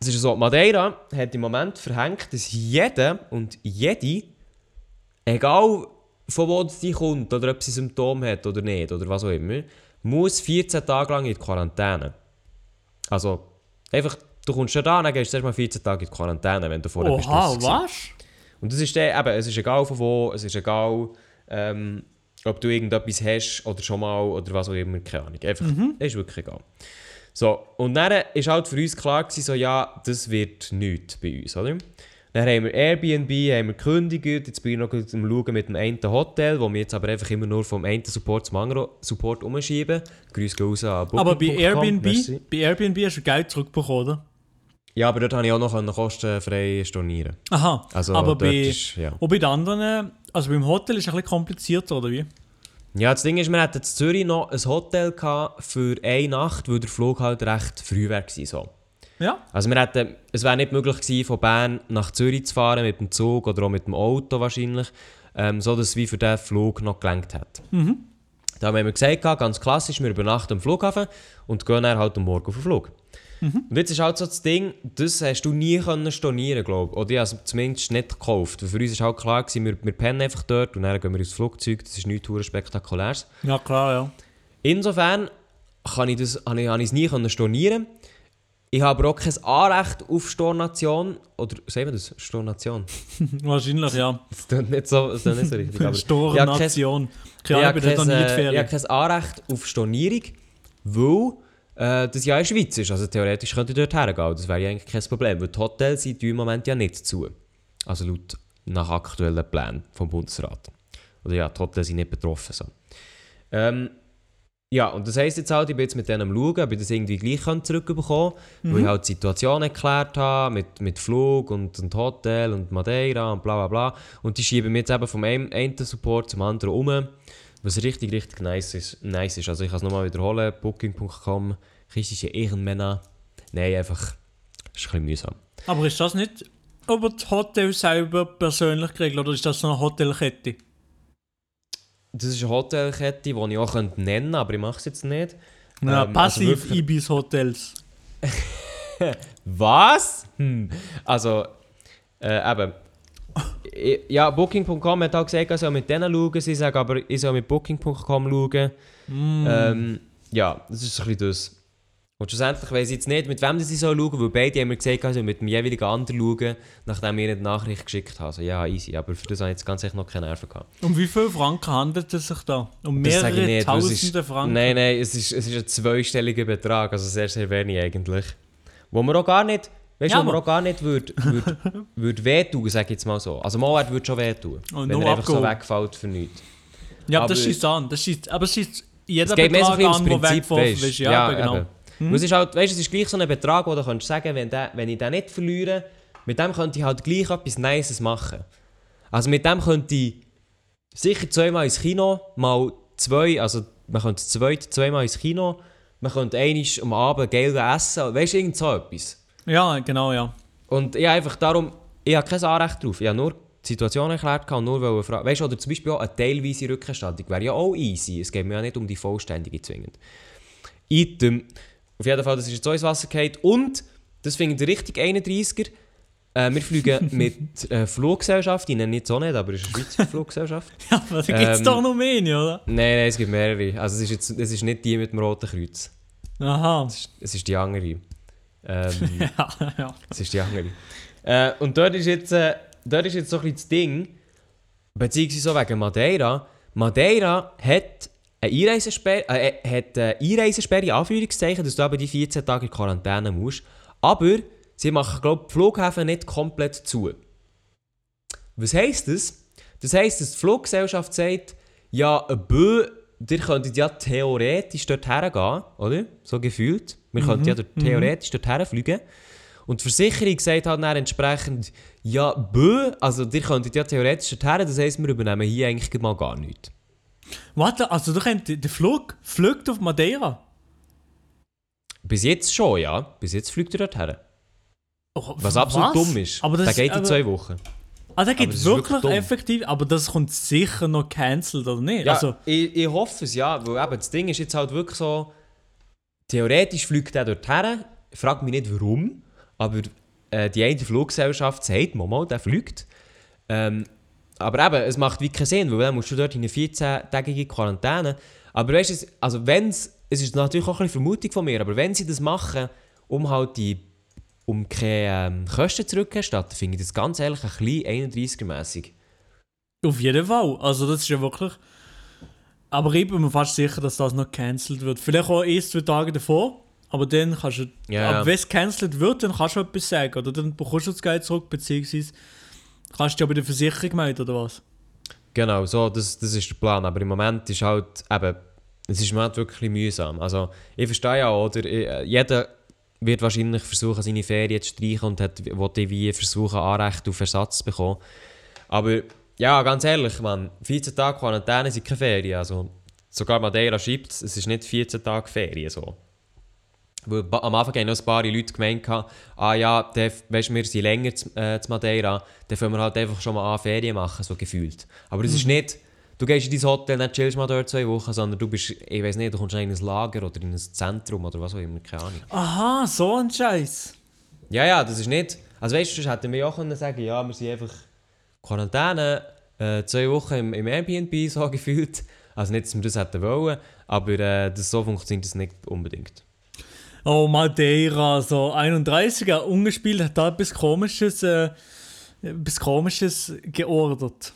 es ist so, Madeira hat im Moment verhängt, dass jeder und jede, egal von wo sie kommt oder ob sie Symptome hat oder nicht oder was auch immer, muss 14 Tage lang in die Quarantäne. Also, einfach, du kommst schon da, dann gehst du erstmal 14 Tage in die Quarantäne, wenn du vorher bist. Oha, was? Und das ist der, eben, es ist egal von wo, es ist egal, ähm, ob du irgendetwas hast oder schon mal oder was auch immer, keine Ahnung. Einfach, es ist wirklich egal. So, und dann war halt für uns klar, gewesen, so, ja, das wird nichts bei uns, oder? Dann haben wir Airbnb, haben wir gekündigt, jetzt bin ich noch am Schauen mit dem einen Hotel, wo wir jetzt aber einfach immer nur vom einen Support zum anderen Support umschieben. Grüß gehen raus an Aber bei Airbnb, merci. bei Airbnb hast du Geld zurückbekommen, oder? Ja, aber dort konnte ich auch noch kostenfrei stornieren. Aha, Also aber bei, ist, ja. und bei den anderen, also beim Hotel ist es ein bisschen komplizierter, oder wie? Ja, das Ding ist, wir hatten in Zürich noch ein Hotel für eine Nacht, weil der Flug halt recht früh war. So. Ja. Also wir hätten, es wäre nicht möglich gewesen, von Bern nach Zürich zu fahren mit dem Zug oder auch mit dem Auto wahrscheinlich, ähm, so dass es wie für diesen Flug noch gelenkt hat. Da haben wir gesagt, ganz klassisch, wir übernachten am Flughafen und gehen dann halt am Morgen auf den Flug. Und jetzt ist halt so das Ding, das hast du nie können stornieren, glaube ich. Oder ich habe es zumindest nicht gekauft. Weil für uns war halt klar, gewesen, wir, wir pennen einfach dort und dann gehen wir ins Flugzeug. Das ist nichts spektakuläres. Ja, klar, ja. Insofern kann ich das, habe ich, es nie können stornieren. Ich habe aber auch kein Anrecht auf Stornation. Oder sagen wir das? Stornation? <laughs> Wahrscheinlich, ja. Das klingt nicht so, das klingt nicht so richtig. aber- Stornation. ich habe kein, ich bin dort noch nie in die äh, ich habe kein Anrecht auf Stornierung, weil äh, das ja in der Schweiz ist. Also theoretisch könnte ich dort hergehen. Das wäre ja eigentlich kein Problem, weil die Hotels sind im Moment ja nicht zu. Also laut nach aktuellen Plänen vom Bundesrat. Oder ja, die Hotels sind nicht betroffen. So. Ähm, ja, und das heisst jetzt halt, ich bin jetzt mit denen am Schauen, ob ich das irgendwie gleich zurückbekommen kann, weil ich halt die Situation erklärt habe, mit, mit Flug und, und Hotel und Madeira und bla bla bla. Und die schieben mir jetzt eben vom einen einen Support zum anderen um, was richtig, richtig nice ist. Nice ist. Also ich kann es nochmal wiederholen, booking.com, christliche Ehrenmänner. Nein, einfach, ist ein bisschen mühsam. Aber ist das nicht über das Hotel selber persönlich geregelt oder ist das so eine Hotelkette? Das ist eine Hotelkette, die ich auch nennen könnte, aber ich mache es jetzt nicht. Ja, Ähm, also passiv wirklich- Ibis Hotels. <laughs> Was? Hm. Also, äh, eben. Ja, Booking.com hat auch gesagt, ich soll mit denen schauen. Sie sagen aber, ich soll mit Booking.com schauen. Ähm, ja, das ist ein bisschen das. Und schlussendlich weiss ich jetzt nicht, mit wem sie soll schauen weil beide haben mir gesagt, ich soll mit dem jeweiligen anderen schauen, nachdem wir eine Nachricht geschickt haben. Also, ja, easy, aber für das habe ich jetzt ganz echt noch keine Nerven gehabt. Um wie viel Franken handelt es sich da? Um Das sage ich mehrere nicht, Tausende ist, Franken? Nein, nein, es ist, es ist ein zweistelliger Betrag, also sehr, sehr wenig eigentlich. Wo man auch gar nicht, weißt Ja, du, wo man auch gar nicht würde würd, <laughs> würd wehtun, sag ich jetzt mal so. Also mal er würde schon wehtun, Oh, wenn er einfach so wegfällt für nichts. Ja, aber das schießt an. Das schießt, aber es schießt jeder so Betrag bisschen an, der weggeworfen weißt ist. Ja, genau. eben. Weil Es ist halt, weißt, es ist gleich so ein Betrag, wo du könntest sagen, wenn, der, wenn ich den nicht verliere, mit dem könnte ich halt gleich etwas Nices machen. Also mit dem könnte ich sicher zweimal ins Kino, mal zwei, also man könnte zu zweit zweimal ins Kino, man könnte einmal am Abend geil essen, weißt du, irgend so etwas. Ja, genau, ja. Und ich habe einfach darum, ich habe kein Anrecht drauf. Ich habe nur die Situation erklärt und nur fragen. Weißt du, oder zum Beispiel auch eine teilweise Rückerstattung wäre ja auch easy. Es geht mir ja nicht um die vollständige zwingend. Item. Auf jeden Fall, das ist jetzt so ins Wasser gefallen. Und, das finde ich richtig 31er, äh, wir fliegen <laughs> mit äh, Fluggesellschaft, ich nenne nicht so nicht, aber es ist eine Schweizer <laughs> Fluggesellschaft. Ja, aber da gibt es Ähm, doch noch mehr, oder? Nein, nein, es gibt mehrere. Also es ist, jetzt, es ist nicht die mit dem roten Kreuz. Aha. Es ist die andere. <laughs> Ähm, Ja, ja. Das ist die andere. Äh, und dort ist, jetzt, äh, dort ist jetzt so ein bisschen das Ding, beziehungsweise so wegen Madeira. Madeira hat eine Einreisesperre, äh, äh, hat eine Einreisesperre, in Anführungszeichen, dass du aber die 14 Tage in Quarantäne musst. Aber sie machen, glaube ich, die Flughäfen nicht komplett zu. Was heisst das? Das heisst, dass die Fluggesellschaft sagt, ja, ein Bö, ihr könntet ja theoretisch dort hergehen, oder? So gefühlt. Wir könnten ja dort theoretisch dort herfliegen. Und die Versicherung sagt halt dann entsprechend, ja, bö, also ihr könntet ja theoretisch dort her, das heisst, wir übernehmen hier eigentlich mal gar nichts. Warte, also du könnt, der Flug fliegt auf Madeira? Bis jetzt schon, ja. Bis jetzt fliegt er dort her. Oh, Was absolut dumm ist. Aber das, der geht in aber- zwei Wochen. Ah, der geht wirklich, wirklich effektiv, aber das kommt sicher noch cancelled, oder nicht? Ja, Also, ich, ich hoffe es, ja. Weil eben, das Ding ist jetzt halt wirklich so, theoretisch fliegt er dorthin. Ich frage mich nicht warum, aber äh, die eine Fluggesellschaft sagt, Mama, der fliegt. Ähm, aber eben, es macht wie keinen Sinn, weil dann musst du dort in eine 14-tägige Quarantäne. Aber weißt du, es- also wenn es, es ist natürlich auch ein bisschen Vermutung von mir, aber wenn sie das machen, um halt die, um keine ähm, Kosten zurückzuerstatten, finde ich das ganz ehrlich ein bisschen 31er-mässig. auf jeden Fall. Also, das ist ja wirklich. Aber ich bin mir fast sicher, dass das noch cancelled wird. Vielleicht auch erst zwei Tage davor, aber dann kannst du. Ja, aber wenn es cancelled wird, dann kannst du etwas sagen. Oder dann bekommst du das Geld zurück, beziehungsweise kannst du ja bei der Versicherung melden, oder was? Genau, so, das, das ist der Plan. Aber im Moment ist halt eben, es ist im Moment wirklich mühsam. Also, ich verstehe ja, oder? äh, Jeder wird wahrscheinlich versuchen, seine Ferien zu streichen und hat, will wie versuchen, Anrecht auf Ersatz zu bekommen. Aber ja, ganz ehrlich, man, 14 Tage Quarantäne sind keine Ferien. Also, sogar Madeira schreibt, es ist nicht 14 Tage Ferien. So. Weil am Anfang haben noch ein paar Leute gemeint, ah ja, der, weißt, wir sind länger zu, äh, zu Madeira, dann können wir halt einfach schon mal an Ferien machen, so gefühlt. Aber es ist nicht, du gehst in dein Hotel, dann chillst mal dort zwei Wochen, sondern du bist, ich weiß nicht, du kommst in ein Lager oder in ein Zentrum oder was auch immer, keine Ahnung. Aha, so ein Scheiß. Ja, ja, das ist nicht, also weißt du, sonst hätten wir ja auch können sagen ja, wir sind einfach Quarantäne, äh, zwei Wochen im, im Airbnb so <laughs> gefühlt. Also nicht, dass wir das hätten wollen, aber äh, das, so funktioniert das nicht unbedingt. Oh, Madeira, so 31, er ungespielt, hat da etwas Komisches, äh, etwas Komisches geordert.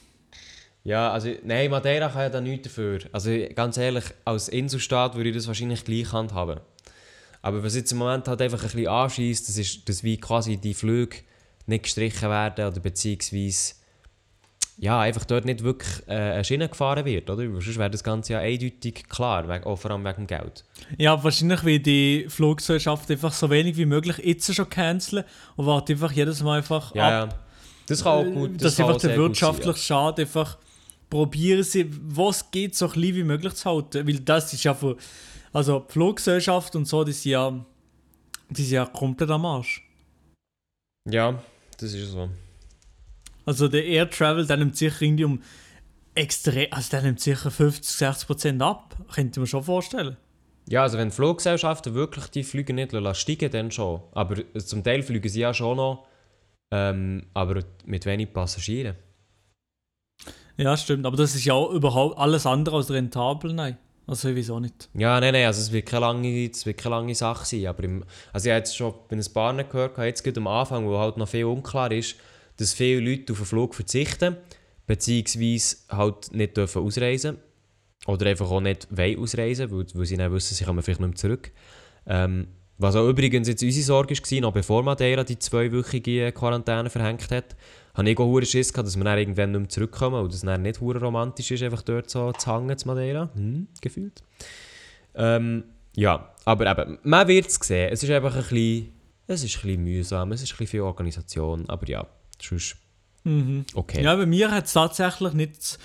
Ja, also nein, Madeira kann ja da nichts dafür. Also ganz ehrlich, als Inselstaat würde ich das wahrscheinlich gleich handhaben. Aber was jetzt im Moment halt einfach ein bisschen anschießt, das ist, dass wie quasi die Flüge nicht gestrichen werden oder beziehungsweise ja, einfach dort nicht wirklich äh, eine Schiene gefahren wird, oder? Sonst wäre das Ganze ja eindeutig klar, wegen, auch vor allem wegen dem Geld. Ja, wahrscheinlich will die Fluggesellschaft einfach so wenig wie möglich jetzt schon canceln und wartet einfach jedes Mal einfach Ja, ab, ja. Das kann auch gut dass kann einfach auch der wirtschaftliche Schaden einfach probieren sie, was geht, so klein wie möglich zu halten. Weil das ist ja für, also die Fluggesellschaft und so, die sind ja, die sind ja komplett am Arsch. Ja, das ist so. Also der Air Travel, der nimmt sicher irgendwie um extrem, also der nimmt sicher 50, 60 Prozent ab. Könnte man schon vorstellen. Ja, also wenn Fluggesellschaften wirklich die Flüge nicht steigen, dann schon. Aber zum Teil fliegen sie ja schon noch, ähm, aber mit wenig Passagieren. Ja, stimmt. Aber das ist ja auch überhaupt alles andere als rentabel, nein. Also ich weiß auch nicht. Ja, nein, nein, also es wird keine lange, es wird keine lange Sache sein. Aber im, also ich habe jetzt schon bei ein paar gehört, jetzt gerade am Anfang, wo halt noch viel unklar ist, dass viele Leute auf den Flug verzichten, beziehungsweise halt nicht dürfen ausreisen oder einfach auch nicht wollen ausreisen, weil, weil sie dann wissen, sie kommen vielleicht nicht mehr zurück. Ähm, was auch übrigens jetzt unsere Sorge war, noch bevor Madeira die zweiwöchige Quarantäne verhängt hat, habe ich auch hure Schiss gehabt, dass wir dann irgendwann nicht mehr zurückkommen und dass es dann nicht hure romantisch ist, einfach dort so zu hängen zu Madeira. Hm, gefühlt. Ähm, ja, aber eben, man wird es sehen. Es ist einfach ein bisschen, es ist ein bisschen mühsam, es ist ein bisschen viel Organisation, aber ja, sonst Mhm. okay. Ja, bei mir hat es tatsächlich nicht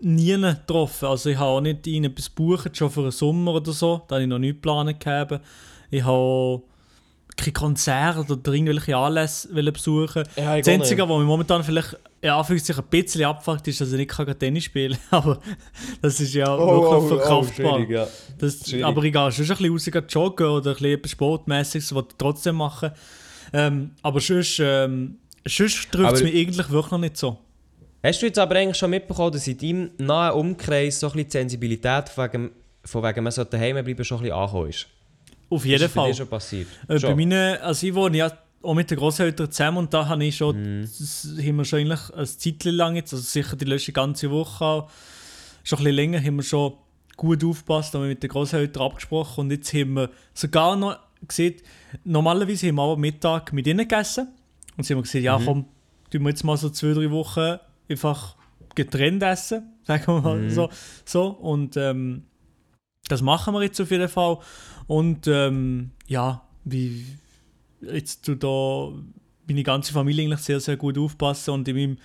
nie getroffen. Also ich habe auch nicht ihn etwas gebucht, schon für den Sommer oder so. Da habe ich noch nicht geplant gehabt. Ich habe kein Konzert oder irgendwelche Anlässe besuchen. Ja, ich das Einzige, was mich momentan vielleicht in Anführungszeichen ein bisschen abfuckt, ist, dass ich nicht kann Tennis spielen kann. <laughs> Aber das ist ja wirklich verkraftbar. schwierig, ja. Das, aber ich gehe schon ein bisschen raus gehen joggen oder ein bisschen etwas Sportmäßiges, was ich trotzdem machen. Ähm, aber sonst, ähm, sonst trifft es Aber- mich eigentlich wirklich noch nicht so. Hast du jetzt aber eigentlich schon mitbekommen, dass in deinem nahen Umkreis so ein bisschen die Sensibilität von wegen, von wegen man sollte daheim bleiben schon ein bisschen angekommen ist? Auf Ist jeden das bei dir Fall. schon passiert? Äh, bei Schon? meinen, also ich wohne ja auch mit den Großeltern zusammen und da habe ich schon, das haben wir schon eigentlich eine Zeit lang jetzt, also sicher die letzte ganze Woche auch, schon ein bisschen länger, haben wir schon gut aufgepasst, haben wir mit den Großeltern abgesprochen und jetzt haben wir sogar noch gesehen, normalerweise haben wir auch am Mittag mit ihnen gegessen und sie haben gesagt, ja komm, tun wir jetzt mal so zwei, drei Wochen einfach getrennt essen, <laughs> sagen wir mal Mhm. so, so und ähm, das machen wir jetzt auf jeden Fall und ähm, ja, wie jetzt du da meine ganze Familie eigentlich sehr, sehr gut aufpassen und in meinem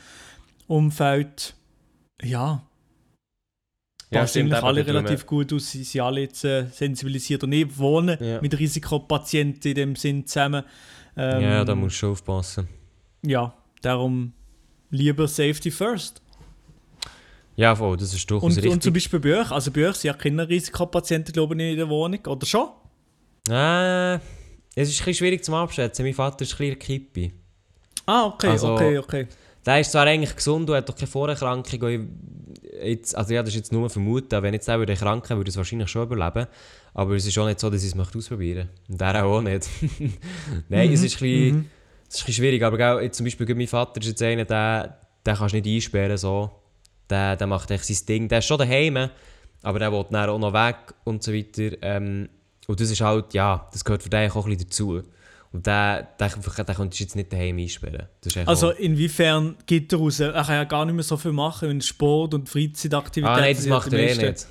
Umfeld, ja, Ja, passen stimmt, alle relativ gut aus, sie sind alle jetzt äh, sensibilisiert und ich wohne Ja. mit Risikopatienten in dem Sinn zusammen. Ähm, ja, da musst du schon aufpassen. Ja, darum lieber Safety first. Ja, voll, das ist durchaus Und, richtig. und zum Beispiel bei euch, also bei euch sind ja keine Risikopatienten, glaube ich, in der Wohnung, oder schon? Äh, es ist ein bisschen schwierig zum Abschätzen. Mein Vater ist ein bisschen Kippi. Ah, okay, Also- okay, okay. Der ist zwar eigentlich gesund und hat doch keine Vorerkrankung. Ich- Jetzt, also ja, das ist jetzt nur vermuten. Wenn jetzt der würde erkranken, würde er es wahrscheinlich schon überleben. Aber es ist auch nicht so, dass ich es möchte ausprobieren möchte. Und der auch nicht. <laughs> Nein, es, ist ein bisschen, Mhm. es ist ein bisschen schwierig. Aber gell, jetzt zum Beispiel mein Vater ist jetzt einer, der, den kannst du nicht einsperren. So. Der, der macht echt sein Ding. Der ist schon daheim, aber der will dann auch noch weg und so weiter. Ähm, und das ist halt, ja, das gehört für den auch ein bisschen dazu. Und den, den, den, könntest du jetzt nicht daheim einsperren. Das Also inwiefern geht er raus? Er kann ja gar nicht mehr so viel machen in Sport und Freizeitaktivitäten. Ah nein, das sind <laughs> macht er eh nicht.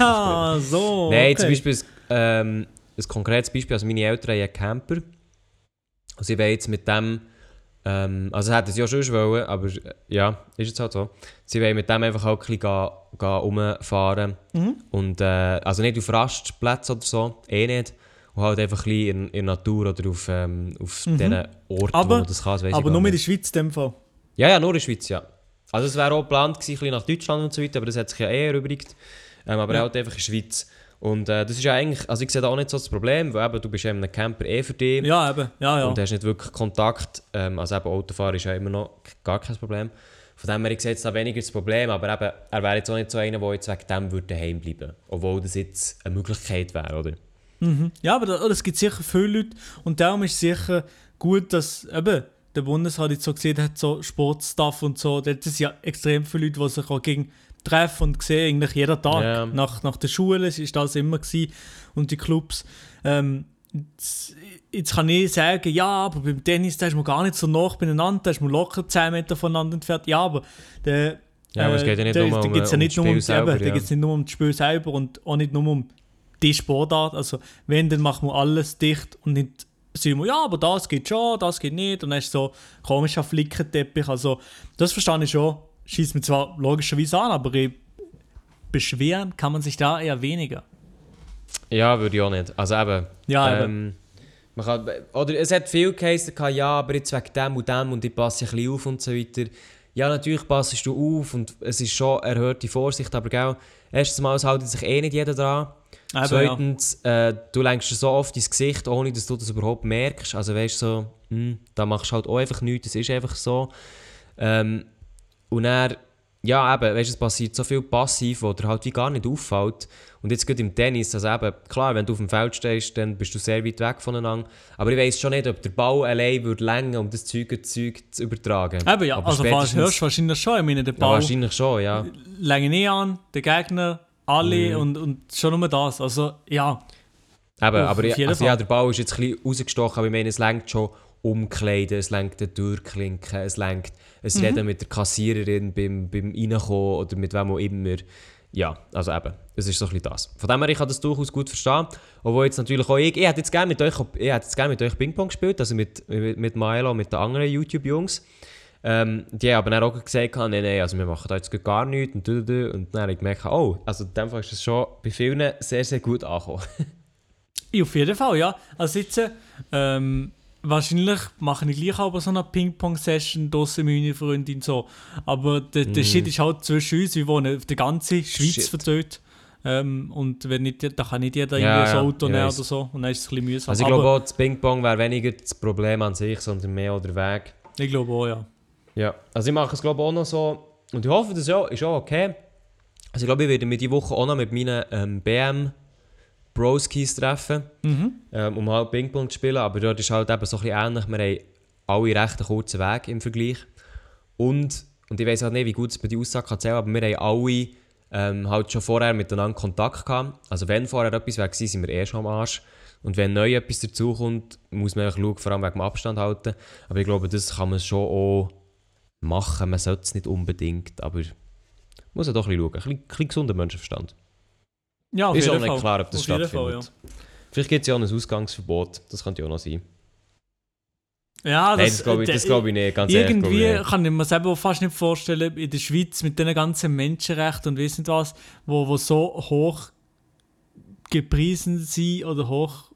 ah, so. Nein, okay. zum Beispiel ein, ähm, ein konkretes Beispiel, also meine Eltern haben einen Camper. Und sie wollen jetzt mit dem, ähm, also das hätten sie ja schon wollen, aber äh, ja, ist jetzt halt so. Sie wollen mit dem einfach auch ein bisschen gehen, gehen rumfahren. Mhm. Und, äh, also nicht auf Rastplätzen oder so, eh nicht. Und halt einfach ein in, in der Natur oder auf, ähm, auf Mhm. diesen Orten, Aber- wo das kann. das Aber nur mit der. Schweiz in dem Fall. Ja, ja, nur in der Schweiz, ja. Also es wäre auch geplant gewesen, ein nach Deutschland und so weiter, aber das hat sich ja eh erübrigt. Ähm, aber Ja. halt einfach in der Schweiz. Und äh, das ist ja eigentlich, also ich sehe da auch nicht so das Problem, weil eben, du bist ja in einem Camper eh für dich Ja, eben. Ja, ja. und hast nicht wirklich Kontakt. Ähm, also eben Autofahren ist ja immer noch gar kein Problem. Von dem her, ich sehe jetzt da weniger das Problem, aber eben, er wäre jetzt auch nicht so einer, der jetzt wegen dem würde daheim bleiben Obwohl das jetzt eine Möglichkeit wäre, oder? Mhm. Ja, aber da- es gibt sicher viele Leute und darum ist es sicher gut, dass eben der Bundesrat jetzt so gesehen hat, so Sportstuff und so, das sind ja extrem viele Leute, die sich auch gegen treffen und sehen, eigentlich jeden Tag. Ja. Nach, nach der Schule ist das immer gewesen und die Clubs. Ähm, jetzt, jetzt kann ich sagen, ja, aber beim Tennis, da ist man gar nicht so nah beieinander, da ist man locker 10 Meter voneinander entfernt. Ja, aber der Ja, aber es geht ja nicht da, nur da um, geht's ja um nicht das nur um, Spiel eben, selber. da ja. geht's nicht nur um das Spiel selber und auch nicht nur um die Sportart. Also, wenn, dann machen wir alles dicht und nicht sagen wir, ja, aber das geht schon, das geht nicht. Und dann ist so komischer Flickenteppich. Also, das verstehe ich schon. Schießt mir zwar logischerweise an, aber ich, beschweren kann man sich da eher weniger. Ja, würde ich auch nicht. Also eben. Ja, eben. ähm, man kann, oder es hat viel geheißen, gehabt, ja, aber jetzt wegen dem und dem und ich passe ein bisschen auf und so weiter. Ja, natürlich passest du auf und es ist schon erhöhte Vorsicht, aber gell, erstens mal es hält sich eh nicht jeder dran. Eben, ja. Zweitens, äh, du lenkst so oft ins Gesicht, ohne dass du das überhaupt merkst. Also weißt du so, hm, da machst du halt auch einfach nichts, das ist einfach so. Ähm, und dann, ja eben, weißt du, es passiert so viel passiv, wo dir halt wie gar nicht auffällt. Und jetzt gerade im Tennis, also eben, klar, wenn du auf dem Feld stehst, dann bist du sehr weit weg voneinander. Aber ich weiß schon nicht, ob der Ball allein würde länger, um das Zeug, Zeug zu übertragen. Eben, ja, Aber also hörst du wahrscheinlich schon. Ich meine, der Ja, Ball wahrscheinlich schon, ja. länge nicht an, der Gegner, alle Mhm. und, und schon nur das. Also, ja. Eben, Auf- aber jeden also, ja, der Ball ist jetzt ein bisschen rausgestochen, aber ich meine, es lenkt schon umkleiden, es lenkt den Durchklinken, es lenkt ein Mhm. Reden mit der Kassiererin beim, beim Reinkommen oder mit wem auch immer. Ja, also eben, es ist so ein bisschen das. Von dem her, ich kann das durchaus gut verstehen. Obwohl jetzt natürlich auch ich, ich hätte jetzt gerne mit euch, ich hätte jetzt gerne mit euch Ping-Pong gespielt, also mit, mit, mit Milo und mit den anderen YouTube-Jungs. Ähm, die haben aber dann auch gesagt, nein, nein, also wir machen da jetzt gar nichts und, und, dann habe ich gemerkt, oh, also in dem Fall ist das schon bei vielen sehr, sehr gut angekommen. <laughs> Ja, auf jeden Fall, ja. Also jetzt, ähm, wahrscheinlich mache ich gleich aber so eine Ping-Pong-Session draussen mit meiner Freundin so. Aber der, der Shit ist halt zwischen uns, wir wohnen auf der ganzen Schweiz. Shit. verteilt. Ähm, und wenn nicht, da kann nicht jeder Ja, irgendwie ein ja, Auto ich nehmen oder so. Und dann ist es ein bisschen mühsam. Also ich glaube auch, das Ping-Pong wäre weniger das Problem an sich, sondern mehr der Weg. ich glaube auch, ja. Ja, also ich mache es glaube auch noch so und ich hoffe, das ist auch, ist auch okay. Also ich glaube, ich werde mich diese Woche auch noch mit meinen ähm, BM Broskis treffen, Mhm. ähm, um halt Ping-Pong zu spielen, aber dort ist halt eben so ein bisschen ähnlich, wir haben alle recht einen kurzen Weg im Vergleich und, und ich weiß halt nicht, wie gut es bei die Aussage kann erzählen, aber wir haben alle ähm, halt schon vorher miteinander Kontakt gehabt. Also wenn vorher etwas war, sind wir eh schon am Arsch. Und wenn neu etwas dazukommt, muss man einfach schauen, vor allem wegen dem Abstand halten. Aber ich glaube, das kann man schon auch machen. Man sollte es nicht unbedingt, aber muss ja doch ein bisschen schauen. Ein bisschen, ein bisschen gesunder Menschenverstand. Ja, auf ist auch nicht Fall. klar, ob das Auf stattfindet. Fall, Vielleicht gibt es ja auch ein Ausgangsverbot. Das könnte ja auch noch sein. Ja, Nein, das glaube ich, das glaub ich nicht. Ganz ehrlich, Irgendwie glaube ich kann ich mir selber fast nicht vorstellen, in der Schweiz mit den ganzen Menschenrechten und nicht was, wo, wo so hoch gepriesen sind oder hoch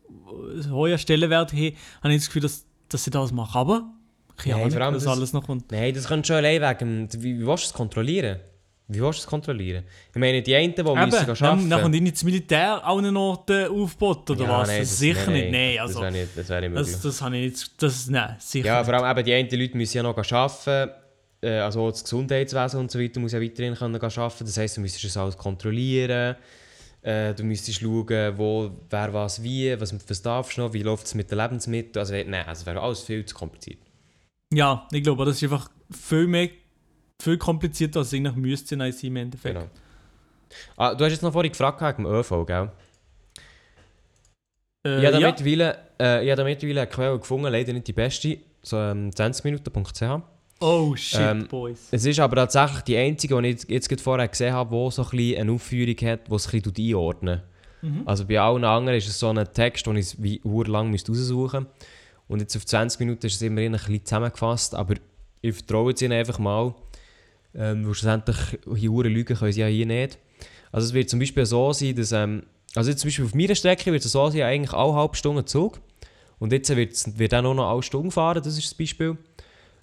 hoher Stellenwert haben, habe ich das Gefühl, dass dass ich das mache. Aber, keine Nein, Ahnung, dass das- alles noch kommt. Nein, das kannst du schon allein wegen. Wie, wie willst du es kontrollieren? Wie willst du es kontrollieren? Ich meine, die einen, die müssen Eben, arbeiten. dann, dann kommt ihnen das Militär auch einen Ort äh, aufgebaut, oder was? nein, das sicher nicht. Nein, Das also, wäre nicht, das wär nicht möglich. das, das habe ich nicht. Das, nein, sicher ja, vor allem eben die einen Leute müssen ja noch arbeiten. Äh, also das Gesundheitswesen und so weiter muss ja weiterhin können arbeiten. Das heisst, du müsstest das alles kontrollieren. Äh, du müsstest schauen, wo, wer was wie, was, was darfst du noch, wie läuft es mit den Lebensmitteln. Also, nein, also es wäre alles viel zu kompliziert. Ja, ich glaube, das ist einfach viel mehr viel komplizierter, als es eigentlich müsste sein im Endeffekt. Genau. Ah, du hast jetzt noch vorhin gefragt wegen dem ÖV, gell? Äh, ich habe ja. mittlerweile, äh, mittlerweile eine Quelle gefunden, leider nicht die beste, so ähm, 20minuten.ch. Oh shit, Ähm, Boys. Es ist aber tatsächlich die einzige, die ich jetzt- jetzt gerade vorher gesehen habe, die so ein eine Aufführung hat, die es ein bisschen einordnen Mhm. Also bei allen anderen ist es so ein Text, den ich wie urlang raussuchen müsste. Und jetzt auf 20 Minuten ist es immerhin ein bisschen zusammengefasst, aber ich vertraue jetzt ihnen einfach mal. Ähm, schlussendlich hier lügen können sie ja hier nicht. Also es wird zum Beispiel so sein, dass... Ähm, also jetzt zum Beispiel auf meiner Strecke wird es so sein, eigentlich alle halbe Stunde Zug. Und jetzt wird, wird auch noch halbe Stunde fahren, das ist das Beispiel.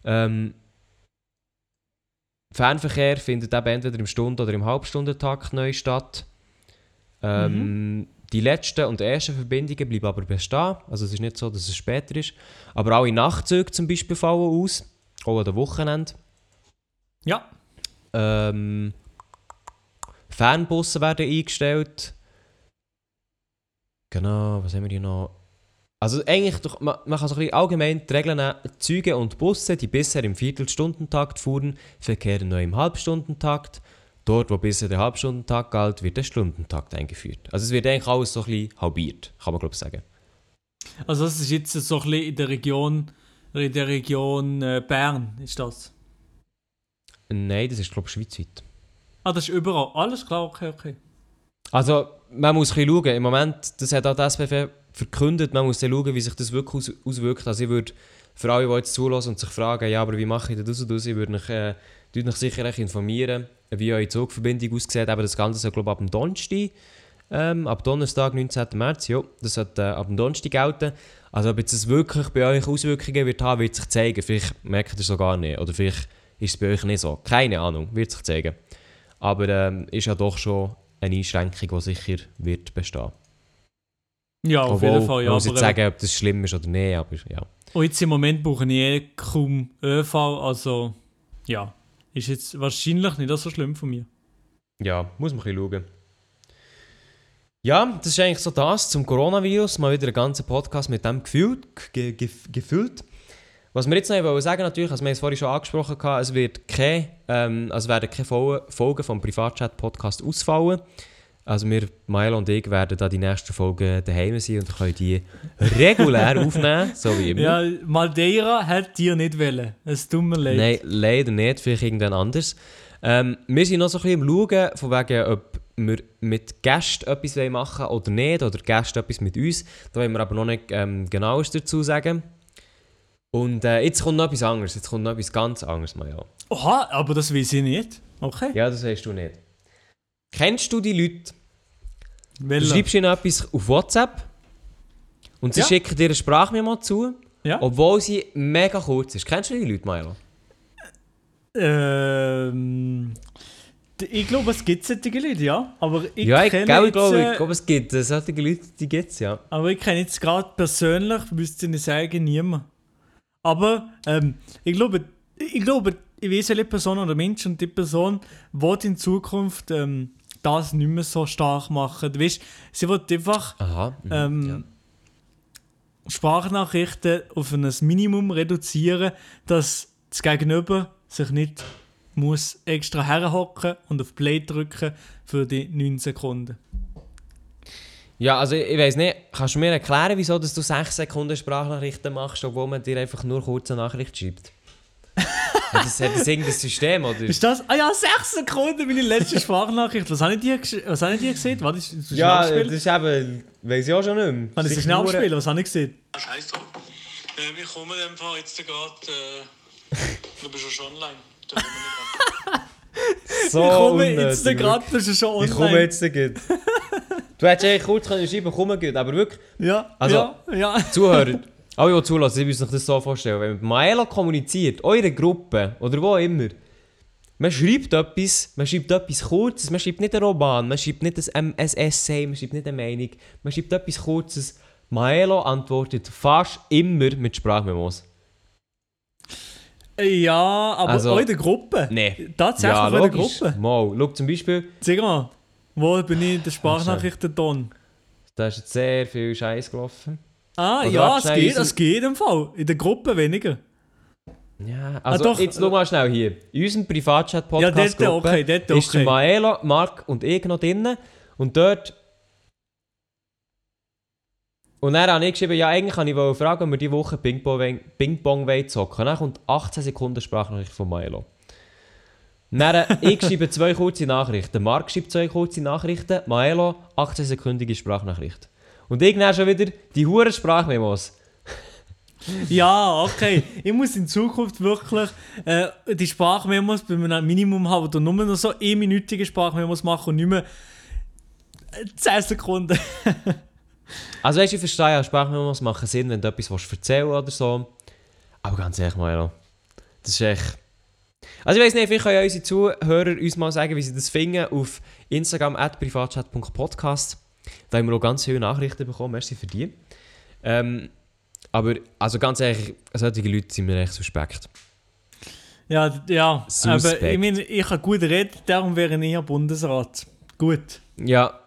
Ähm, Fernverkehr findet eben entweder im Stunden- oder im Halbstundentakt neu statt. Ähm, Die letzten und ersten Verbindungen bleiben aber bestehen. Also es ist nicht so, dass es später ist. Aber alle Nachtzüge zum Beispiel fallen aus. Auch an den Wochenende. Ja, Ähm, Fernbusse werden eingestellt. Genau, was haben wir hier noch? Also eigentlich, doch- man, man kann so ein bisschen allgemein die Regeln nehmen. Züge und Busse, die bisher im Viertelstundentakt fuhren, verkehren neu im Halbstundentakt. Dort, wo bisher der Halbstundentakt galt, wird der Stundentakt eingeführt. Also es wird eigentlich alles so ein bisschen halbiert, kann man glaube ich sagen. also das ist jetzt so ein bisschen in der Region, in der Region äh, Bern, ist das. Nein, das ist glaube ich schweizweit. Ah, das ist überall. Alles klar, okay, okay. Also, man muss ein bisschen schauen. Im Moment, das hat auch die SBF verkündet, man muss dann schauen, wie sich das wirklich aus auswirkt. Also ich würde für alle, die jetzt zulassen und sich fragen, ja, aber wie mache ich das und das, ich würde mich, äh, sicher informieren, wie eure Zugverbindung aussieht. Aber das Ganze soll, glaube ich, ab dem Donnerstag, ähm, ab Donnerstag, 19. März, ja, das sollte äh, ab dem Donnerstag gelten. Also ob jetzt das wirklich bei euch Auswirkungen wird haben, wird sich zeigen. Vielleicht merkt ihr es so gar nicht. Oder vielleicht ist es bei euch nicht so. Keine Ahnung, wird sich zeigen. Aber ähm, ist ja doch schon eine Einschränkung, die sicher wird bestehen. Ja, auf Obwohl, jeden Fall. Ja, muss jetzt sagen, ob das schlimm ist oder nicht, aber ja. Und jetzt im Moment brauche ich eh kaum ÖV, also ja, ist jetzt wahrscheinlich nicht so schlimm von mir. Ja, muss man ein bisschen schauen. Ja, das ist eigentlich so das zum Coronavirus. Mal wieder einen ganzen Podcast mit dem gefüllt. Ge ge gefüllt. Was wir jetzt noch wollen sagen, natürlich, also wir haben es vorhin schon angesprochen, es, wird keine, ähm, also werden keine Fol- Folgen vom Privatchat-Podcast ausfallen. Also wir, Mael und ich, werden da die nächsten Folgen daheim sein und können die regulär <laughs> aufnehmen, so wie immer. Ja, Madeira hat dir nicht wollen. Es tut mir leid. Nein, leider nicht, vielleicht irgendwann anders. Ähm, wir sind noch so ein bisschen am Schauen, von wegen, ob wir mit Gästen etwas machen wollen oder nicht, oder Gäste etwas mit uns. Da wollen wir aber noch nicht ähm, genaues dazu sagen. Und äh, jetzt kommt noch etwas anderes, jetzt kommt noch etwas ganz anderes, Maja. Oha, aber das weiß ich nicht. Okay. Ja, das weißt du nicht. Kennst du die Leute? Du Welcher? schreibst ihnen etwas auf WhatsApp und sie Ja. schicken dir eine Sprachmemo zu, Ja. obwohl sie mega kurz ist. Kennst du die Leute, Maja? Ähm, ich glaube, es gibt solche Leute, ja. Aber ich Ja, ich, kenne ich jetzt, glaube, äh, ich glaube, es gibt äh, solche Leute, die gibt es, ja. Aber ich kenne jetzt gerade persönlich, müsste ich nicht sagen, niemand. Aber ähm, ich glaube, ich glaube, ich weiß welche Person oder Mensch und die Person wird in Zukunft ähm, das nicht mehr so stark machen. Du weißt, sie wird einfach Aha. mhm, ähm, Sprachnachrichten auf ein Minimum reduzieren, dass das Gegenüber sich nicht muss extra herhocken und auf Play drücken für die 9 Sekunden. Ja, also ich, ich weiß nicht, kannst du mir erklären, wieso dass du 6 Sekunden Sprachnachrichten machst, obwohl man dir einfach nur kurze Nachricht schreibt? Das, hat das irgendein System, oder? Ist das? Ah ja, 6 Sekunden meine letzte Sprachnachricht. Was habe ich dir, gesch- was habe ich dir gesehen? Warte, ist das ja, das ist eben, weiß ich auch schon nicht mehr. Kann ich das schnell nur- abspielen? Was habe ich gesehen? Scheiß drauf. Ähm, ich komme in dem Fall jetzt gerade. Äh, du bist ja schon online. Da kommen nicht So ich komme jetzt gerade, das ist schon Ich online. komme jetzt gut. Du hättest eigentlich kurz können schreiben, komme gut, aber wirklich, Ja, Also- ja, ja. Zuhörer, Alle, die zulassen, ich muss sich das so vorstellen. Wenn man mit Maelo kommuniziert, eure Gruppe oder wo immer, man schreibt etwas, man schreibt etwas Kurzes, man schreibt nicht einen Roman, man schreibt nicht ein, ein Essay, man schreibt nicht eine Meinung, man schreibt etwas Kurzes. Maelo antwortet fast immer mit Sprachmemos. Ja, aber Also- auch in der Gruppe. Nee. Tatsächlich ja, in der. Gruppe. Mal, schau zum Beispiel, Sag mal, wo bin ich in der Sprachnachrichtenton? da ist jetzt sehr viel Scheiß gelaufen. Ah, Oder ja, es geht, es geht im Fall. In der Gruppe weniger. Ja, also doch, jetzt schau mal schnell hier. In unserem Ja, Privatchat-Podcast dort okay, dort ist der okay. Maelo, Marc und ich noch drin. Und dort... Und dann habe ich geschrieben, ja eigentlich kann ich wollte fragen, ob wir diese Woche Ping-Pong Ping-Pong wollen zocken. Dann kommt 18 Sekunden Sprachnachricht von Maelo. Dann, äh, ich schreibe zwei kurze Nachrichten. Marc schreibt zwei kurze Nachrichten. Maelo, 18-sekündige Sprachnachricht. Und ich dann schon wieder die hure Sprachmemos. <laughs> Ja, okay. ich muss in Zukunft wirklich äh, die Sprachmemos bei einem Minimum haben oder nur noch so 1-minütige Sprachmemos machen und nicht mehr äh, 10 Sekunden. <laughs> Also weißt du, ich verstehe ja, Sprachmemos machen Sinn, wenn du etwas willst erzählen oder so. Aber ganz ehrlich, Maelo, das ist echt... Also ich weiß nicht, vielleicht können ja unsere Zuhörer uns mal sagen, wie sie das finden auf Instagram at privatchat.podcast. Da haben wir auch ganz viele Nachrichten bekommen, merci für die. Ähm, aber also ganz ehrlich, solche Leute sind mir echt suspekt. Ja, ja. Suspekt. Aber ich meine, ich kann gut reden, darum wäre ich ja Bundesrat. Gut. Ja,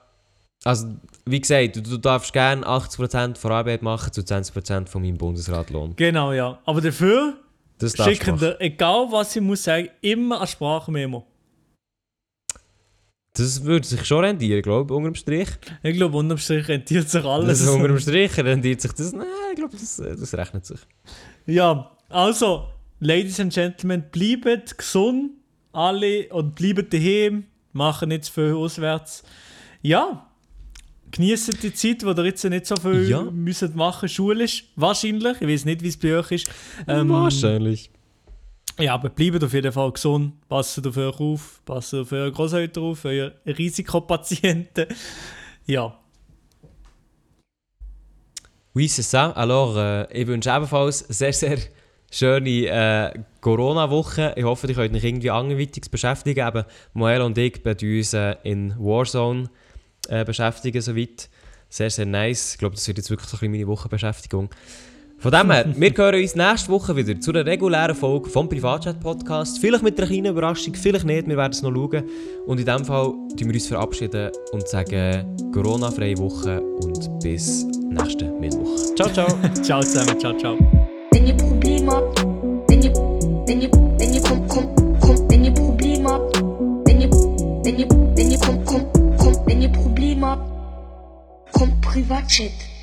also wie gesagt, du, du darfst gerne 80% von Arbeit machen zu 20% von meinem Bundesratlohn. Genau, ja. Aber dafür Das schicken dir, egal was ich muss sagen, immer eine Sprachmemo. Das würde sich schon rendieren, glaube ich, unterm Strich. Ich glaube, unterm Strich rentiert sich alles. Das unter dem Strich rendiert sich das. Nein, ich glaube, das, äh, das rechnet sich. Ja, also, Ladies and Gentlemen, bleibt gesund, alle, und bleibt daheim, machen nicht zu viel auswärts. Ja, genießt die Zeit, wo ihr jetzt nicht so viel Ja. müsst machen schulisch. Wahrscheinlich, ich weiß nicht, wie es bei euch ist. Ähm, Wahrscheinlich. Ja, aber bleibt auf jeden Fall gesund, passt auf euch auf, passt auf eure Großeltern auf, eure Risikopatienten. <laughs> Ja, Oui, c'est ça. Alors, äh, ich wünsche ebenfalls sehr, sehr schöne äh, Corona-Woche. Ich hoffe, ihr könnt euch irgendwie anderweitig beschäftigen. Eben, Moel und ich werden uns äh, in Warzone äh, beschäftigen, soweit. Sehr, sehr nice. Ich glaube, das wird jetzt wirklich so ein bisschen meine Wochenbeschäftigung. Von dem her, wir hören uns nächste Woche wieder zu einer regulären Folge vom Privatchat Podcast. Vielleicht mit einer kleinen Überraschung, vielleicht nicht, wir werden es noch schauen. Und in diesem Fall tun wir uns verabschieden und sagen Corona-freie Woche und bis nächste Mittwoch. Ciao, ciao. <laughs> ciao zusammen, ciao, ciao. Wenn ihr Probleme habt, wenn ihr, wenn ihr, wenn ihr, komm, komm, komm, wenn ihr Probleme habt, wenn ihr, wenn ihr, wenn ihr, komm, komm, komm, wenn ihr Probleme habt, kommt Privatchat.